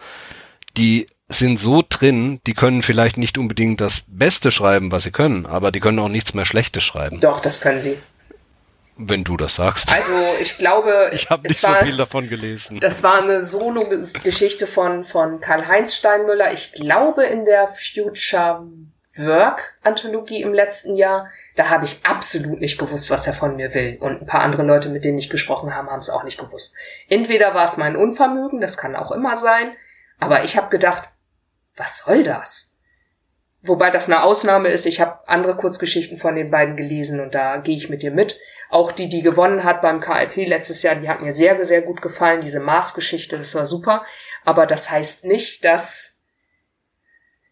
Die sind so drin, die können vielleicht nicht unbedingt das Beste schreiben, was sie können, aber die können auch nichts mehr Schlechtes schreiben. Doch, das können sie. Wenn du das sagst. Also ich glaube, ich habe nicht war, so viel davon gelesen. Das war eine Solo-Geschichte von von Karl-Heinz Steinmüller. Ich glaube in der Future Work Anthologie im letzten Jahr. Da habe ich absolut nicht gewusst, was er von mir will. Und ein paar andere Leute, mit denen ich gesprochen habe, haben es auch nicht gewusst. Entweder war es mein Unvermögen, das kann auch immer sein. Aber ich habe gedacht, was soll das? Wobei das eine Ausnahme ist. Ich habe andere Kurzgeschichten von den beiden gelesen und da gehe ich mit dir mit. Auch die, die gewonnen hat beim KLP letztes Jahr, die hat mir sehr, sehr gut gefallen. Diese Mars-Geschichte, das war super. Aber das heißt nicht, dass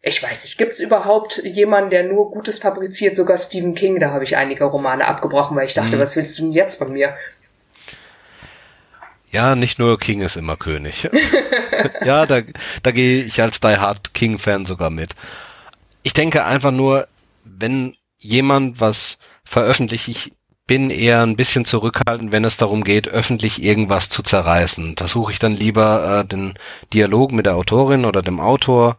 ich weiß nicht, gibt es überhaupt jemanden, der nur Gutes fabriziert? Sogar Stephen King, da habe ich einige Romane abgebrochen, weil ich dachte, mhm. was willst du denn jetzt von mir? Ja, nicht nur King ist immer König. ja, da, da gehe ich als Die Hard King-Fan sogar mit. Ich denke einfach nur, wenn jemand was veröffentlicht, ich bin eher ein bisschen zurückhaltend, wenn es darum geht, öffentlich irgendwas zu zerreißen. Da suche ich dann lieber äh, den Dialog mit der Autorin oder dem Autor.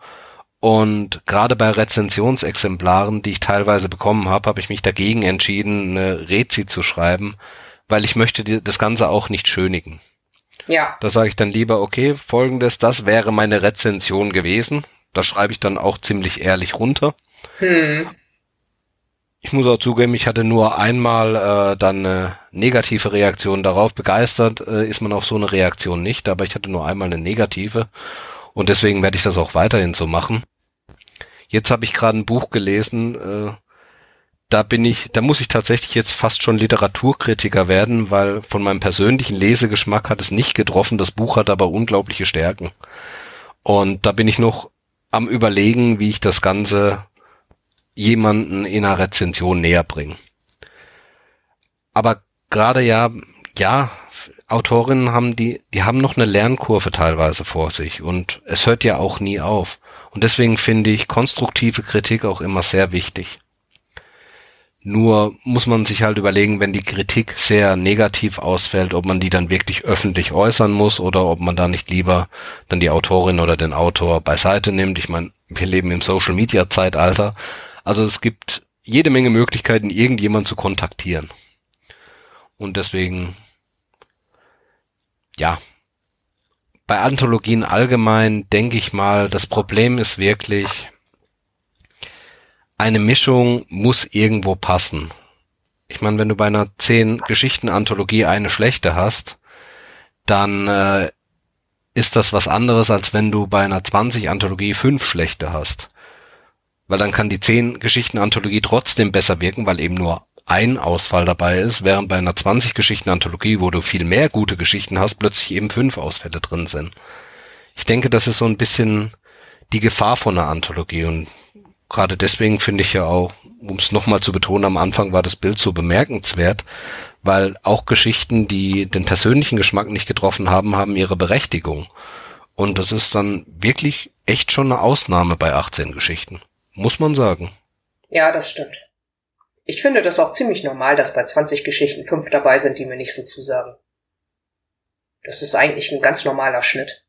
Und gerade bei Rezensionsexemplaren, die ich teilweise bekommen habe, habe ich mich dagegen entschieden, eine Rezi zu schreiben, weil ich möchte das Ganze auch nicht schönigen. Ja. Da sage ich dann lieber, okay, folgendes, das wäre meine Rezension gewesen. Das schreibe ich dann auch ziemlich ehrlich runter. Hm. Ich muss auch zugeben, ich hatte nur einmal äh, dann eine negative Reaktion darauf. Begeistert äh, ist man auf so eine Reaktion nicht, aber ich hatte nur einmal eine negative. Und deswegen werde ich das auch weiterhin so machen. Jetzt habe ich gerade ein Buch gelesen, äh, da bin ich, da muss ich tatsächlich jetzt fast schon Literaturkritiker werden, weil von meinem persönlichen Lesegeschmack hat es nicht getroffen. Das Buch hat aber unglaubliche Stärken. Und da bin ich noch am überlegen, wie ich das Ganze jemanden in einer Rezension näher bringe. Aber gerade ja, ja, Autorinnen haben die, die haben noch eine Lernkurve teilweise vor sich und es hört ja auch nie auf. Und deswegen finde ich konstruktive Kritik auch immer sehr wichtig. Nur muss man sich halt überlegen, wenn die Kritik sehr negativ ausfällt, ob man die dann wirklich öffentlich äußern muss oder ob man da nicht lieber dann die Autorin oder den Autor beiseite nimmt. Ich meine, wir leben im Social Media Zeitalter. Also es gibt jede Menge Möglichkeiten, irgendjemand zu kontaktieren. Und deswegen, ja, bei Anthologien allgemein denke ich mal, das Problem ist wirklich, eine Mischung muss irgendwo passen. Ich meine, wenn du bei einer zehn Geschichten-Anthologie eine schlechte hast, dann äh, ist das was anderes, als wenn du bei einer 20-Anthologie fünf schlechte hast. Weil dann kann die zehn Geschichten-Anthologie trotzdem besser wirken, weil eben nur ein Ausfall dabei ist, während bei einer 20-Geschichten-Anthologie, wo du viel mehr gute Geschichten hast, plötzlich eben fünf Ausfälle drin sind. Ich denke, das ist so ein bisschen die Gefahr von einer Anthologie und gerade deswegen finde ich ja auch, um es nochmal zu betonen, am Anfang war das Bild so bemerkenswert, weil auch Geschichten, die den persönlichen Geschmack nicht getroffen haben, haben ihre Berechtigung. Und das ist dann wirklich echt schon eine Ausnahme bei 18 Geschichten. Muss man sagen. Ja, das stimmt. Ich finde das auch ziemlich normal, dass bei 20 Geschichten fünf dabei sind, die mir nicht so zusagen. Das ist eigentlich ein ganz normaler Schnitt.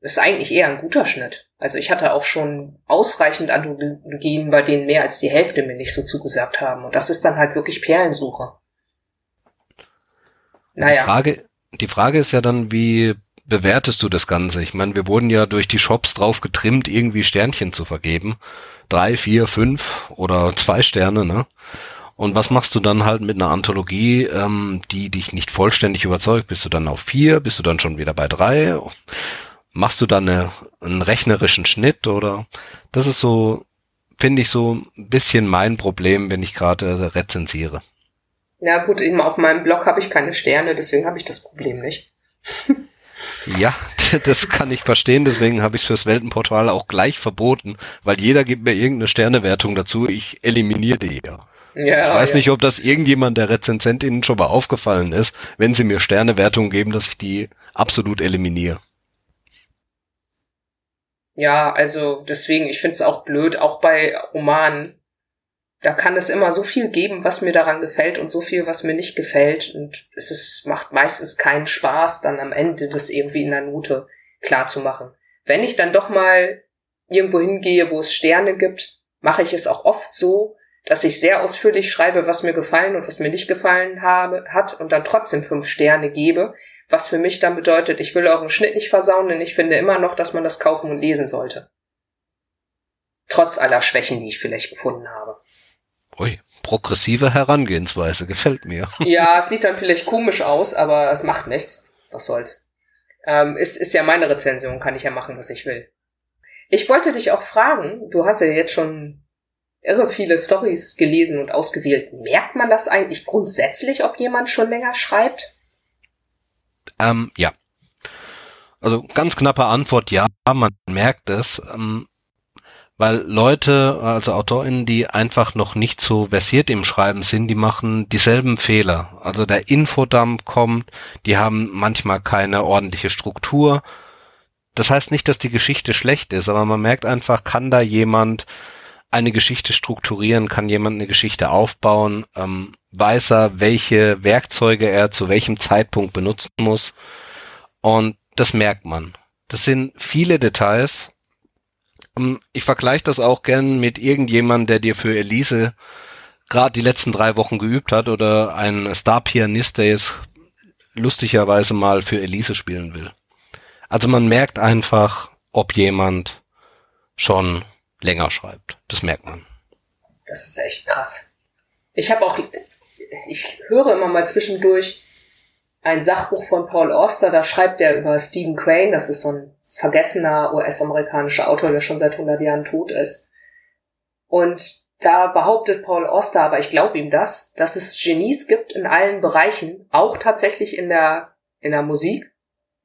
Das ist eigentlich eher ein guter Schnitt. Also ich hatte auch schon ausreichend Anthologien, bei denen mehr als die Hälfte mir nicht so zugesagt haben. Und das ist dann halt wirklich Perlensuche. Naja. Die Frage, die Frage ist ja dann, wie bewertest du das Ganze? Ich meine, wir wurden ja durch die Shops drauf getrimmt, irgendwie Sternchen zu vergeben. Drei, vier, fünf oder zwei Sterne, ne? Und was machst du dann halt mit einer Anthologie, ähm, die dich nicht vollständig überzeugt? Bist du dann auf vier? Bist du dann schon wieder bei drei? Machst du dann eine, einen rechnerischen Schnitt oder? Das ist so, finde ich so ein bisschen mein Problem, wenn ich gerade rezensiere. Ja gut, eben auf meinem Blog habe ich keine Sterne, deswegen habe ich das Problem nicht. Ja, das kann ich verstehen, deswegen habe ich fürs Weltenportal auch gleich verboten, weil jeder gibt mir irgendeine Sternewertung dazu, ich eliminiere die ja. ja ich weiß ja. nicht, ob das irgendjemand der Rezensentinnen schon mal aufgefallen ist, wenn sie mir Sternewertungen geben, dass ich die absolut eliminiere. Ja, also deswegen, ich finde es auch blöd, auch bei Romanen da kann es immer so viel geben, was mir daran gefällt und so viel, was mir nicht gefällt. Und es ist, macht meistens keinen Spaß, dann am Ende das irgendwie in der Note klar zu machen. Wenn ich dann doch mal irgendwo hingehe, wo es Sterne gibt, mache ich es auch oft so, dass ich sehr ausführlich schreibe, was mir gefallen und was mir nicht gefallen habe, hat und dann trotzdem fünf Sterne gebe, was für mich dann bedeutet, ich will euren Schnitt nicht versauen, denn ich finde immer noch, dass man das kaufen und lesen sollte. Trotz aller Schwächen, die ich vielleicht gefunden habe. Ui, progressive Herangehensweise, gefällt mir. Ja, es sieht dann vielleicht komisch aus, aber es macht nichts. Was soll's. Ähm, ist, ist ja meine Rezension, kann ich ja machen, was ich will. Ich wollte dich auch fragen, du hast ja jetzt schon irre viele Stories gelesen und ausgewählt. Merkt man das eigentlich grundsätzlich, ob jemand schon länger schreibt? Ähm, ja. Also ganz knappe Antwort, ja, man merkt es. Ähm, weil Leute, also AutorInnen, die einfach noch nicht so versiert im Schreiben sind, die machen dieselben Fehler. Also der Infodump kommt, die haben manchmal keine ordentliche Struktur. Das heißt nicht, dass die Geschichte schlecht ist, aber man merkt einfach, kann da jemand eine Geschichte strukturieren, kann jemand eine Geschichte aufbauen, ähm, weiß er, welche Werkzeuge er zu welchem Zeitpunkt benutzen muss. Und das merkt man. Das sind viele Details, ähm, ich vergleiche das auch gern mit irgendjemandem, der dir für Elise gerade die letzten drei Wochen geübt hat oder ein Star-Pianist, der jetzt lustigerweise mal für Elise spielen will. Also man merkt einfach, ob jemand schon länger schreibt. Das merkt man. Das ist echt krass. Ich habe auch, ich höre immer mal zwischendurch ein Sachbuch von Paul Auster, da schreibt er über Stephen Crane, das ist so ein vergessener US-amerikanischer Autor, der schon seit 100 Jahren tot ist. Und da behauptet Paul Oster, aber ich glaube ihm das, dass es Genies gibt in allen Bereichen, auch tatsächlich in der, in der Musik.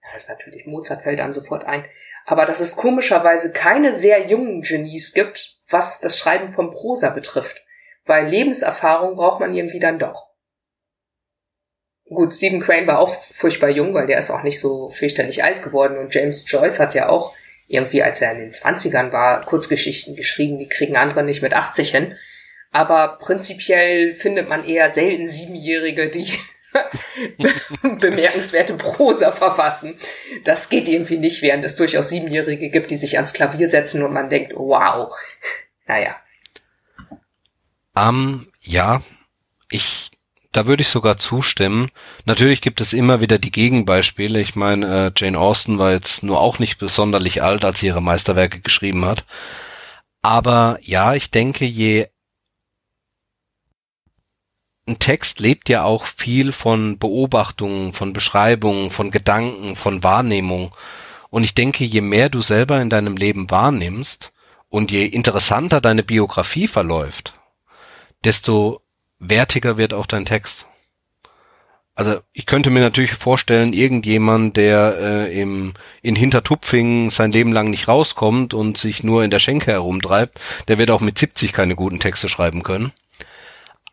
Das ist natürlich, Mozart fällt einem sofort ein. Aber dass es komischerweise keine sehr jungen Genies gibt, was das Schreiben von Prosa betrifft. Weil Lebenserfahrung braucht man irgendwie dann doch. Gut, Stephen Crane war auch furchtbar jung, weil der ist auch nicht so fürchterlich alt geworden. Und James Joyce hat ja auch irgendwie, als er in den 20ern war, Kurzgeschichten geschrieben, die kriegen andere nicht mit 80 hin. Aber prinzipiell findet man eher selten Siebenjährige, die bemerkenswerte Prosa verfassen. Das geht irgendwie nicht, während es durchaus Siebenjährige gibt, die sich ans Klavier setzen und man denkt, wow. Naja. Um, ja, ich da würde ich sogar zustimmen. Natürlich gibt es immer wieder die Gegenbeispiele. Ich meine, äh, Jane Austen war jetzt nur auch nicht besonderlich alt, als sie ihre Meisterwerke geschrieben hat. Aber ja, ich denke, je ein Text lebt ja auch viel von Beobachtungen, von Beschreibungen, von Gedanken, von Wahrnehmung. Und ich denke, je mehr du selber in deinem Leben wahrnimmst und je interessanter deine Biografie verläuft, desto wertiger wird auch dein Text. Also ich könnte mir natürlich vorstellen, irgendjemand, der äh, im, in Hintertupfingen sein Leben lang nicht rauskommt und sich nur in der Schenke herumtreibt, der wird auch mit 70 keine guten Texte schreiben können.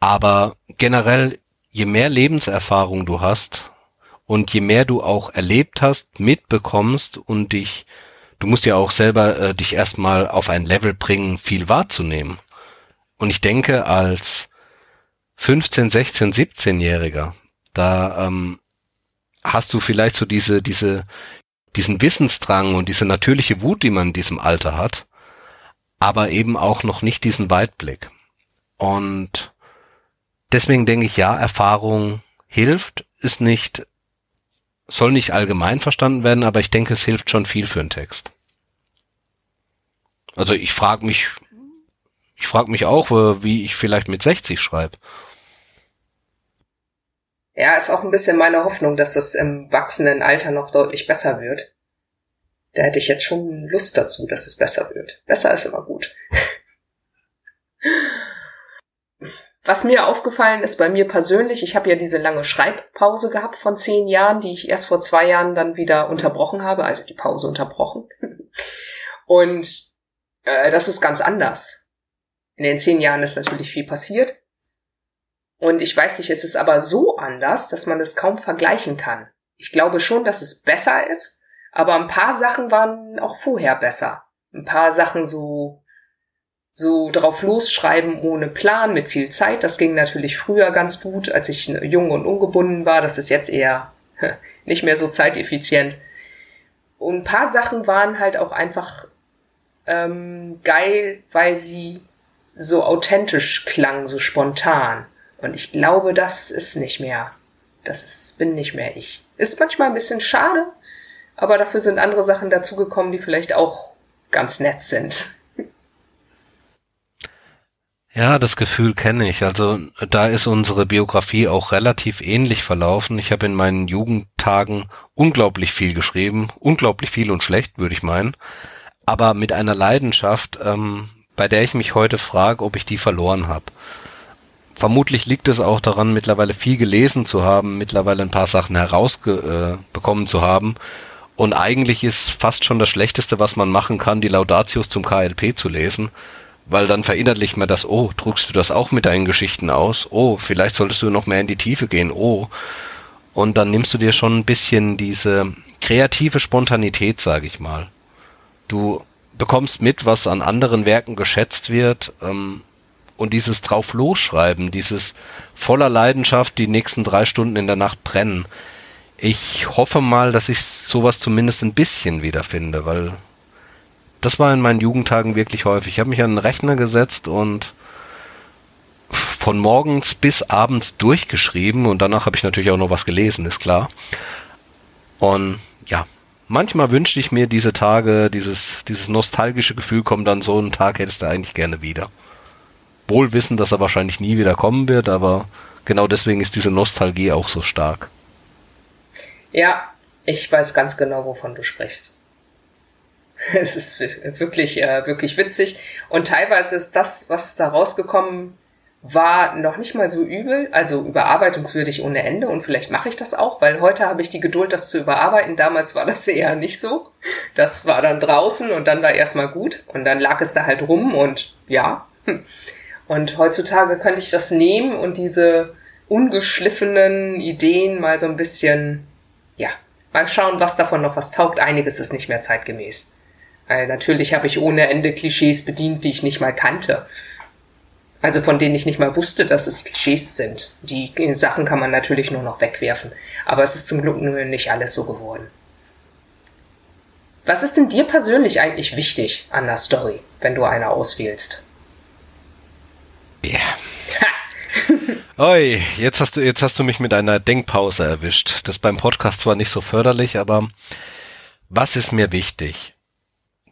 Aber generell, je mehr Lebenserfahrung du hast und je mehr du auch erlebt hast, mitbekommst und dich, du musst ja auch selber äh, dich erstmal auf ein Level bringen, viel wahrzunehmen. Und ich denke, als 15, 16, 17-Jähriger, da ähm, hast du vielleicht so diese, diese, diesen Wissensdrang und diese natürliche Wut, die man in diesem Alter hat, aber eben auch noch nicht diesen Weitblick. Und deswegen denke ich, ja, Erfahrung hilft, ist nicht soll nicht allgemein verstanden werden, aber ich denke, es hilft schon viel für einen Text. Also ich frage mich, ich frage mich auch, äh, wie ich vielleicht mit 60 schreibe. Ja, ist auch ein bisschen meine Hoffnung, dass das im wachsenden Alter noch deutlich besser wird. Da hätte ich jetzt schon Lust dazu, dass es besser wird. Besser ist immer gut. Was mir aufgefallen ist bei mir persönlich, ich habe ja diese lange Schreibpause gehabt von zehn Jahren, die ich erst vor zwei Jahren dann wieder unterbrochen habe, also die Pause unterbrochen. Und äh, das ist ganz anders. In den zehn Jahren ist natürlich viel passiert. Und ich weiß nicht, es ist aber so anders, dass man es kaum vergleichen kann. Ich glaube schon, dass es besser ist, aber ein paar Sachen waren auch vorher besser. Ein paar Sachen so, so drauf losschreiben ohne Plan, mit viel Zeit. Das ging natürlich früher ganz gut, als ich jung und ungebunden war. Das ist jetzt eher nicht mehr so zeiteffizient. Und ein paar Sachen waren halt auch einfach ähm, geil, weil sie so authentisch klangen, so spontan. Und ich glaube, das ist nicht mehr. Das ist, bin nicht mehr ich. Ist manchmal ein bisschen schade, aber dafür sind andere Sachen dazugekommen, die vielleicht auch ganz nett sind. Ja, das Gefühl kenne ich. Also da ist unsere Biografie auch relativ ähnlich verlaufen. Ich habe in meinen Jugendtagen unglaublich viel geschrieben, unglaublich viel und schlecht, würde ich meinen, aber mit einer Leidenschaft, ähm, bei der ich mich heute frage, ob ich die verloren habe. Vermutlich liegt es auch daran, mittlerweile viel gelesen zu haben, mittlerweile ein paar Sachen herausbekommen äh, zu haben. Und eigentlich ist fast schon das Schlechteste, was man machen kann, die Laudatius zum KLP zu lesen, weil dann verinnerlicht man das, oh, druckst du das auch mit deinen Geschichten aus? Oh, vielleicht solltest du noch mehr in die Tiefe gehen, oh. Und dann nimmst du dir schon ein bisschen diese kreative Spontanität, sage ich mal. Du bekommst mit, was an anderen Werken geschätzt wird, ähm, und dieses drauf losschreiben, dieses voller Leidenschaft die nächsten drei Stunden in der Nacht brennen. Ich hoffe mal, dass ich sowas zumindest ein bisschen wiederfinde, weil das war in meinen Jugendtagen wirklich häufig. Ich habe mich an den Rechner gesetzt und von morgens bis abends durchgeschrieben und danach habe ich natürlich auch noch was gelesen, ist klar. Und ja, manchmal wünschte ich mir diese Tage, dieses, dieses nostalgische Gefühl kommt dann so einen Tag hättest du eigentlich gerne wieder wohl wissen, dass er wahrscheinlich nie wieder kommen wird, aber genau deswegen ist diese Nostalgie auch so stark. Ja, ich weiß ganz genau, wovon du sprichst. Es ist wirklich, äh, wirklich witzig. Und teilweise ist das, was da rausgekommen war, noch nicht mal so übel, also überarbeitungswürdig ohne Ende. Und vielleicht mache ich das auch, weil heute habe ich die Geduld, das zu überarbeiten. Damals war das eher nicht so. Das war dann draußen und dann war erstmal gut. Und dann lag es da halt rum und ja. Hm. Und heutzutage könnte ich das nehmen und diese ungeschliffenen Ideen mal so ein bisschen, ja, mal schauen, was davon noch was taugt. Einiges ist nicht mehr zeitgemäß. Weil natürlich habe ich ohne Ende Klischees bedient, die ich nicht mal kannte. Also von denen ich nicht mal wusste, dass es Klischees sind. Die Sachen kann man natürlich nur noch wegwerfen. Aber es ist zum Glück nur nicht alles so geworden. Was ist denn dir persönlich eigentlich wichtig an der Story, wenn du eine auswählst? Ja. Oi, jetzt hast du, jetzt hast du mich mit einer Denkpause erwischt. Das beim Podcast zwar nicht so förderlich, aber was ist mir wichtig?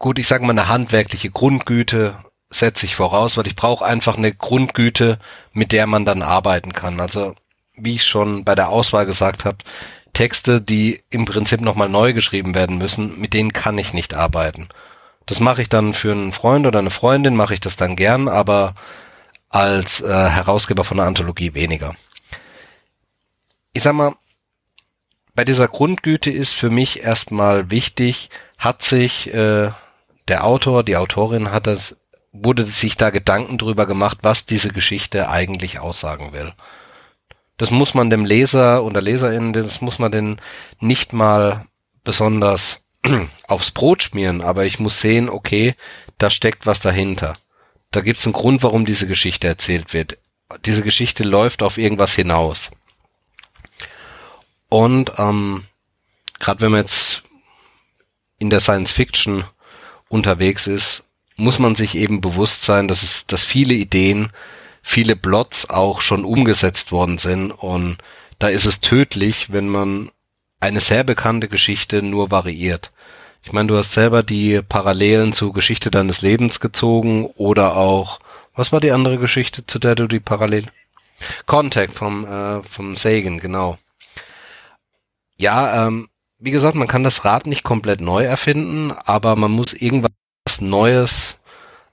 Gut, ich sage mal eine handwerkliche Grundgüte setze ich voraus, weil ich brauche einfach eine Grundgüte, mit der man dann arbeiten kann. Also, wie ich schon bei der Auswahl gesagt habe, Texte, die im Prinzip nochmal neu geschrieben werden müssen, mit denen kann ich nicht arbeiten. Das mache ich dann für einen Freund oder eine Freundin, mache ich das dann gern, aber als äh, Herausgeber von einer Anthologie weniger. Ich sag mal, bei dieser Grundgüte ist für mich erstmal wichtig, hat sich äh, der Autor, die Autorin hat das, wurde sich da Gedanken drüber gemacht, was diese Geschichte eigentlich aussagen will. Das muss man dem Leser oder Leserin, das muss man denn nicht mal besonders aufs Brot schmieren, aber ich muss sehen, okay, da steckt was dahinter. Da gibt es einen Grund, warum diese Geschichte erzählt wird. Diese Geschichte läuft auf irgendwas hinaus. Und ähm, gerade wenn man jetzt in der Science Fiction unterwegs ist, muss man sich eben bewusst sein, dass es, dass viele Ideen, viele Plots auch schon umgesetzt worden sind und da ist es tödlich, wenn man eine sehr bekannte Geschichte nur variiert. Ich meine, du hast selber die Parallelen zur Geschichte deines Lebens gezogen oder auch, was war die andere Geschichte, zu der du die Parallel? Contact vom, äh, vom Sagan, genau. Ja, ähm, wie gesagt, man kann das Rad nicht komplett neu erfinden, aber man muss irgendwas Neues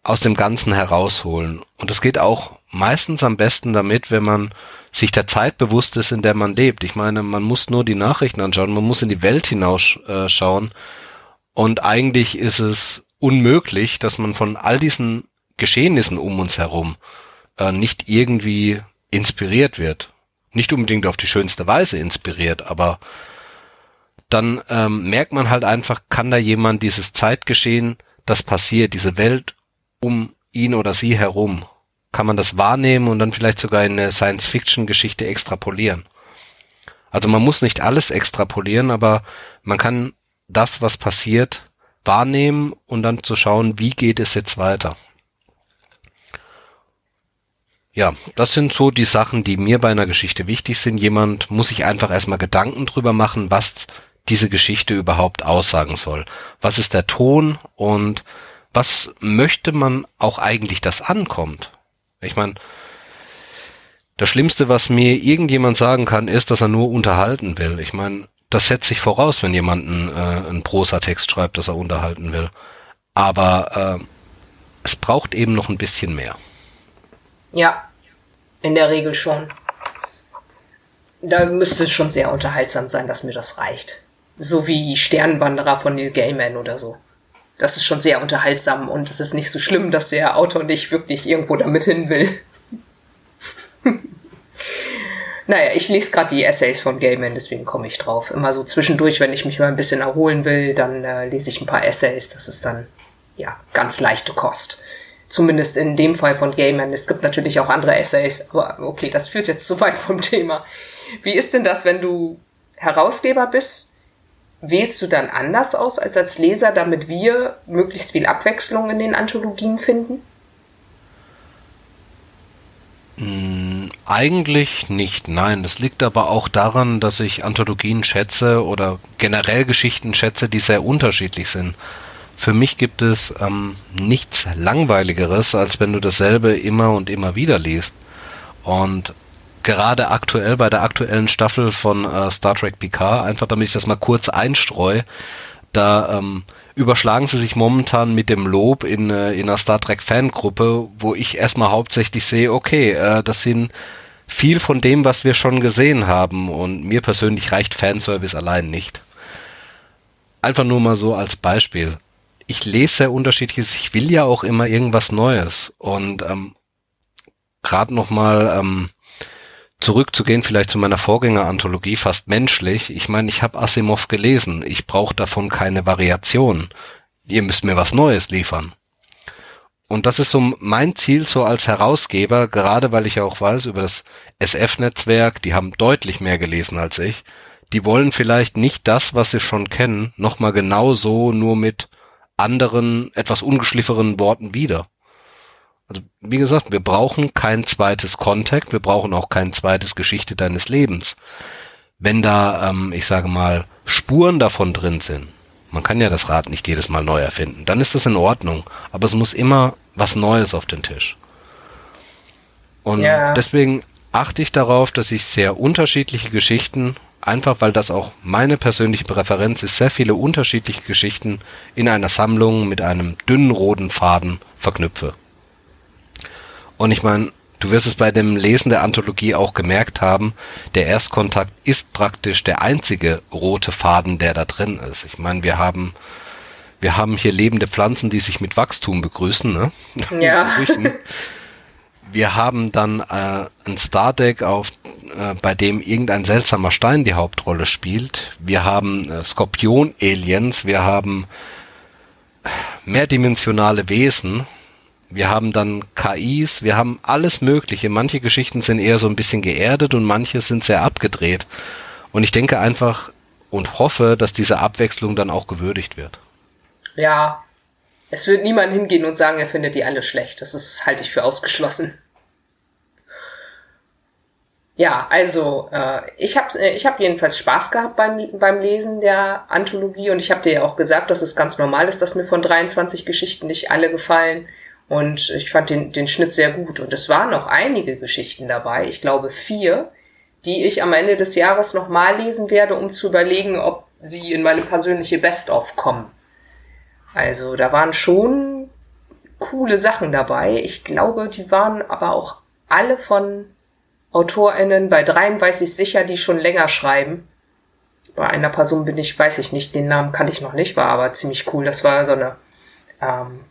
aus dem Ganzen herausholen. Und es geht auch meistens am besten damit, wenn man sich der Zeit bewusst ist, in der man lebt. Ich meine, man muss nur die Nachrichten anschauen, man muss in die Welt hinausschauen. Äh, und eigentlich ist es unmöglich, dass man von all diesen Geschehnissen um uns herum äh, nicht irgendwie inspiriert wird. Nicht unbedingt auf die schönste Weise inspiriert, aber dann ähm, merkt man halt einfach, kann da jemand dieses Zeitgeschehen, das passiert, diese Welt um ihn oder sie herum, kann man das wahrnehmen und dann vielleicht sogar in eine Science-Fiction-Geschichte extrapolieren. Also man muss nicht alles extrapolieren, aber man kann das, was passiert, wahrnehmen und dann zu schauen, wie geht es jetzt weiter. Ja, das sind so die Sachen, die mir bei einer Geschichte wichtig sind. Jemand muss sich einfach erstmal Gedanken drüber machen, was diese Geschichte überhaupt aussagen soll. Was ist der Ton und was möchte man auch eigentlich, dass ankommt? Ich meine, das Schlimmste, was mir irgendjemand sagen kann, ist, dass er nur unterhalten will. Ich meine, das setzt sich voraus, wenn jemand einen, äh, einen Prosatext schreibt, dass er unterhalten will. Aber äh, es braucht eben noch ein bisschen mehr. Ja, in der Regel schon. Da müsste es schon sehr unterhaltsam sein, dass mir das reicht. So wie Sternwanderer von Neil Gaiman oder so. Das ist schon sehr unterhaltsam und es ist nicht so schlimm, dass der Autor nicht wirklich irgendwo damit hin will. naja, ich lese gerade die Essays von Gaiman, deswegen komme ich drauf. Immer so zwischendurch, wenn ich mich mal ein bisschen erholen will, dann äh, lese ich ein paar Essays. Das ist dann, ja, ganz leichte Kost. Zumindest in dem Fall von Gaiman. Es gibt natürlich auch andere Essays, aber okay, das führt jetzt zu weit vom Thema. Wie ist denn das, wenn du Herausgeber bist? Wählst du dann anders aus als als Leser, damit wir möglichst viel Abwechslung in den Anthologien finden? Mm, eigentlich nicht, nein. Das liegt aber auch daran, dass ich Anthologien schätze oder generell Geschichten schätze, die sehr unterschiedlich sind. Für mich gibt es ähm, nichts Langweiligeres, als wenn du dasselbe immer und immer wieder liest. Und gerade aktuell bei der aktuellen Staffel von äh, Star Trek Picard, einfach damit ich das mal kurz einstreue, da ähm, überschlagen sie sich momentan mit dem Lob in, äh, in einer Star Trek Fangruppe, wo ich erstmal hauptsächlich sehe, okay, äh, das sind viel von dem, was wir schon gesehen haben und mir persönlich reicht Fanservice allein nicht. Einfach nur mal so als Beispiel ich lese sehr unterschiedliches. Ich will ja auch immer irgendwas Neues. Und ähm, gerade nochmal ähm, zurückzugehen, vielleicht zu meiner Vorgängeranthologie, fast menschlich. Ich meine, ich habe Asimov gelesen. Ich brauche davon keine Variation. Ihr müsst mir was Neues liefern. Und das ist so mein Ziel so als Herausgeber, gerade weil ich ja auch weiß über das SF-Netzwerk, die haben deutlich mehr gelesen als ich. Die wollen vielleicht nicht das, was sie schon kennen, nochmal genau so nur mit anderen, etwas ungeschlifferen Worten wieder. Also, wie gesagt, wir brauchen kein zweites Contact, wir brauchen auch kein zweites Geschichte deines Lebens. Wenn da, ähm, ich sage mal, Spuren davon drin sind, man kann ja das Rad nicht jedes Mal neu erfinden, dann ist das in Ordnung. Aber es muss immer was Neues auf den Tisch. Und ja. deswegen achte ich darauf, dass ich sehr unterschiedliche Geschichten einfach weil das auch meine persönliche Präferenz ist, sehr viele unterschiedliche Geschichten in einer Sammlung mit einem dünnen roten Faden verknüpfe. Und ich meine, du wirst es bei dem Lesen der Anthologie auch gemerkt haben, der Erstkontakt ist praktisch der einzige rote Faden, der da drin ist. Ich meine, wir haben wir haben hier lebende Pflanzen, die sich mit Wachstum begrüßen, ne? Ja. Wir haben dann äh, ein Stardeck, auf, äh, bei dem irgendein seltsamer Stein die Hauptrolle spielt. Wir haben äh, Skorpion-Aliens, wir haben mehrdimensionale Wesen, wir haben dann KIs, wir haben alles Mögliche. Manche Geschichten sind eher so ein bisschen geerdet und manche sind sehr abgedreht. Und ich denke einfach und hoffe, dass diese Abwechslung dann auch gewürdigt wird. Ja, es wird niemand hingehen und sagen, er findet die alle schlecht. Das ist, halte ich für ausgeschlossen. Ja, also äh, ich habe äh, ich hab jedenfalls Spaß gehabt beim, beim Lesen der Anthologie und ich habe dir ja auch gesagt, dass es ganz normal ist, dass mir von 23 Geschichten nicht alle gefallen. Und ich fand den, den Schnitt sehr gut. Und es waren noch einige Geschichten dabei, ich glaube vier, die ich am Ende des Jahres nochmal lesen werde, um zu überlegen, ob sie in meine persönliche Best-of kommen. Also da waren schon coole Sachen dabei. Ich glaube, die waren aber auch alle von AutorInnen. Bei dreien weiß ich sicher, die schon länger schreiben. Bei einer Person bin ich, weiß ich nicht, den Namen kannte ich noch nicht, war aber ziemlich cool. Das war so eine, ähm,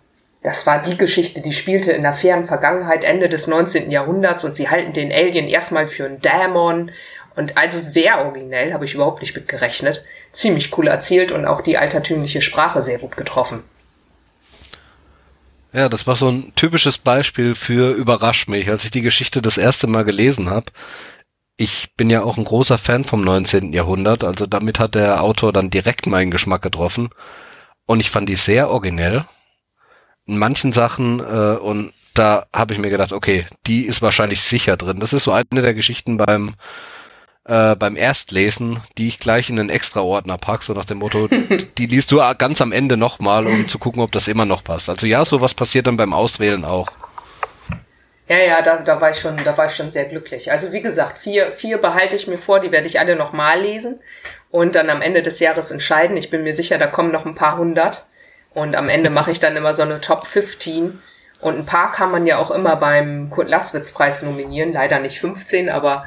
das war die Geschichte, die spielte in der fernen Vergangenheit, Ende des 19. Jahrhunderts und sie halten den Alien erstmal für einen Dämon und also sehr originell, habe ich überhaupt nicht mit gerechnet. Ziemlich cool erzählt und auch die altertümliche Sprache sehr gut getroffen. Ja, das war so ein typisches Beispiel für überrasch mich, als ich die Geschichte das erste Mal gelesen habe. Ich bin ja auch ein großer Fan vom 19. Jahrhundert, also damit hat der Autor dann direkt meinen Geschmack getroffen. Und ich fand die sehr originell. In manchen Sachen äh, und da habe ich mir gedacht, okay, die ist wahrscheinlich sicher drin. Das ist so eine der Geschichten beim äh, beim Erstlesen, die ich gleich in einen Extra-Ordner pack, so nach dem Motto, die liest du ganz am Ende nochmal, um zu gucken, ob das immer noch passt. Also ja, sowas passiert dann beim Auswählen auch. Ja, ja, da, da war ich schon, da war ich schon sehr glücklich. Also wie gesagt, vier, vier behalte ich mir vor, die werde ich alle nochmal lesen und dann am Ende des Jahres entscheiden. Ich bin mir sicher, da kommen noch ein paar hundert. Und am Ende mache ich dann immer so eine Top 15. Und ein paar kann man ja auch immer beim Kurt Laswitz Preis nominieren. Leider nicht 15, aber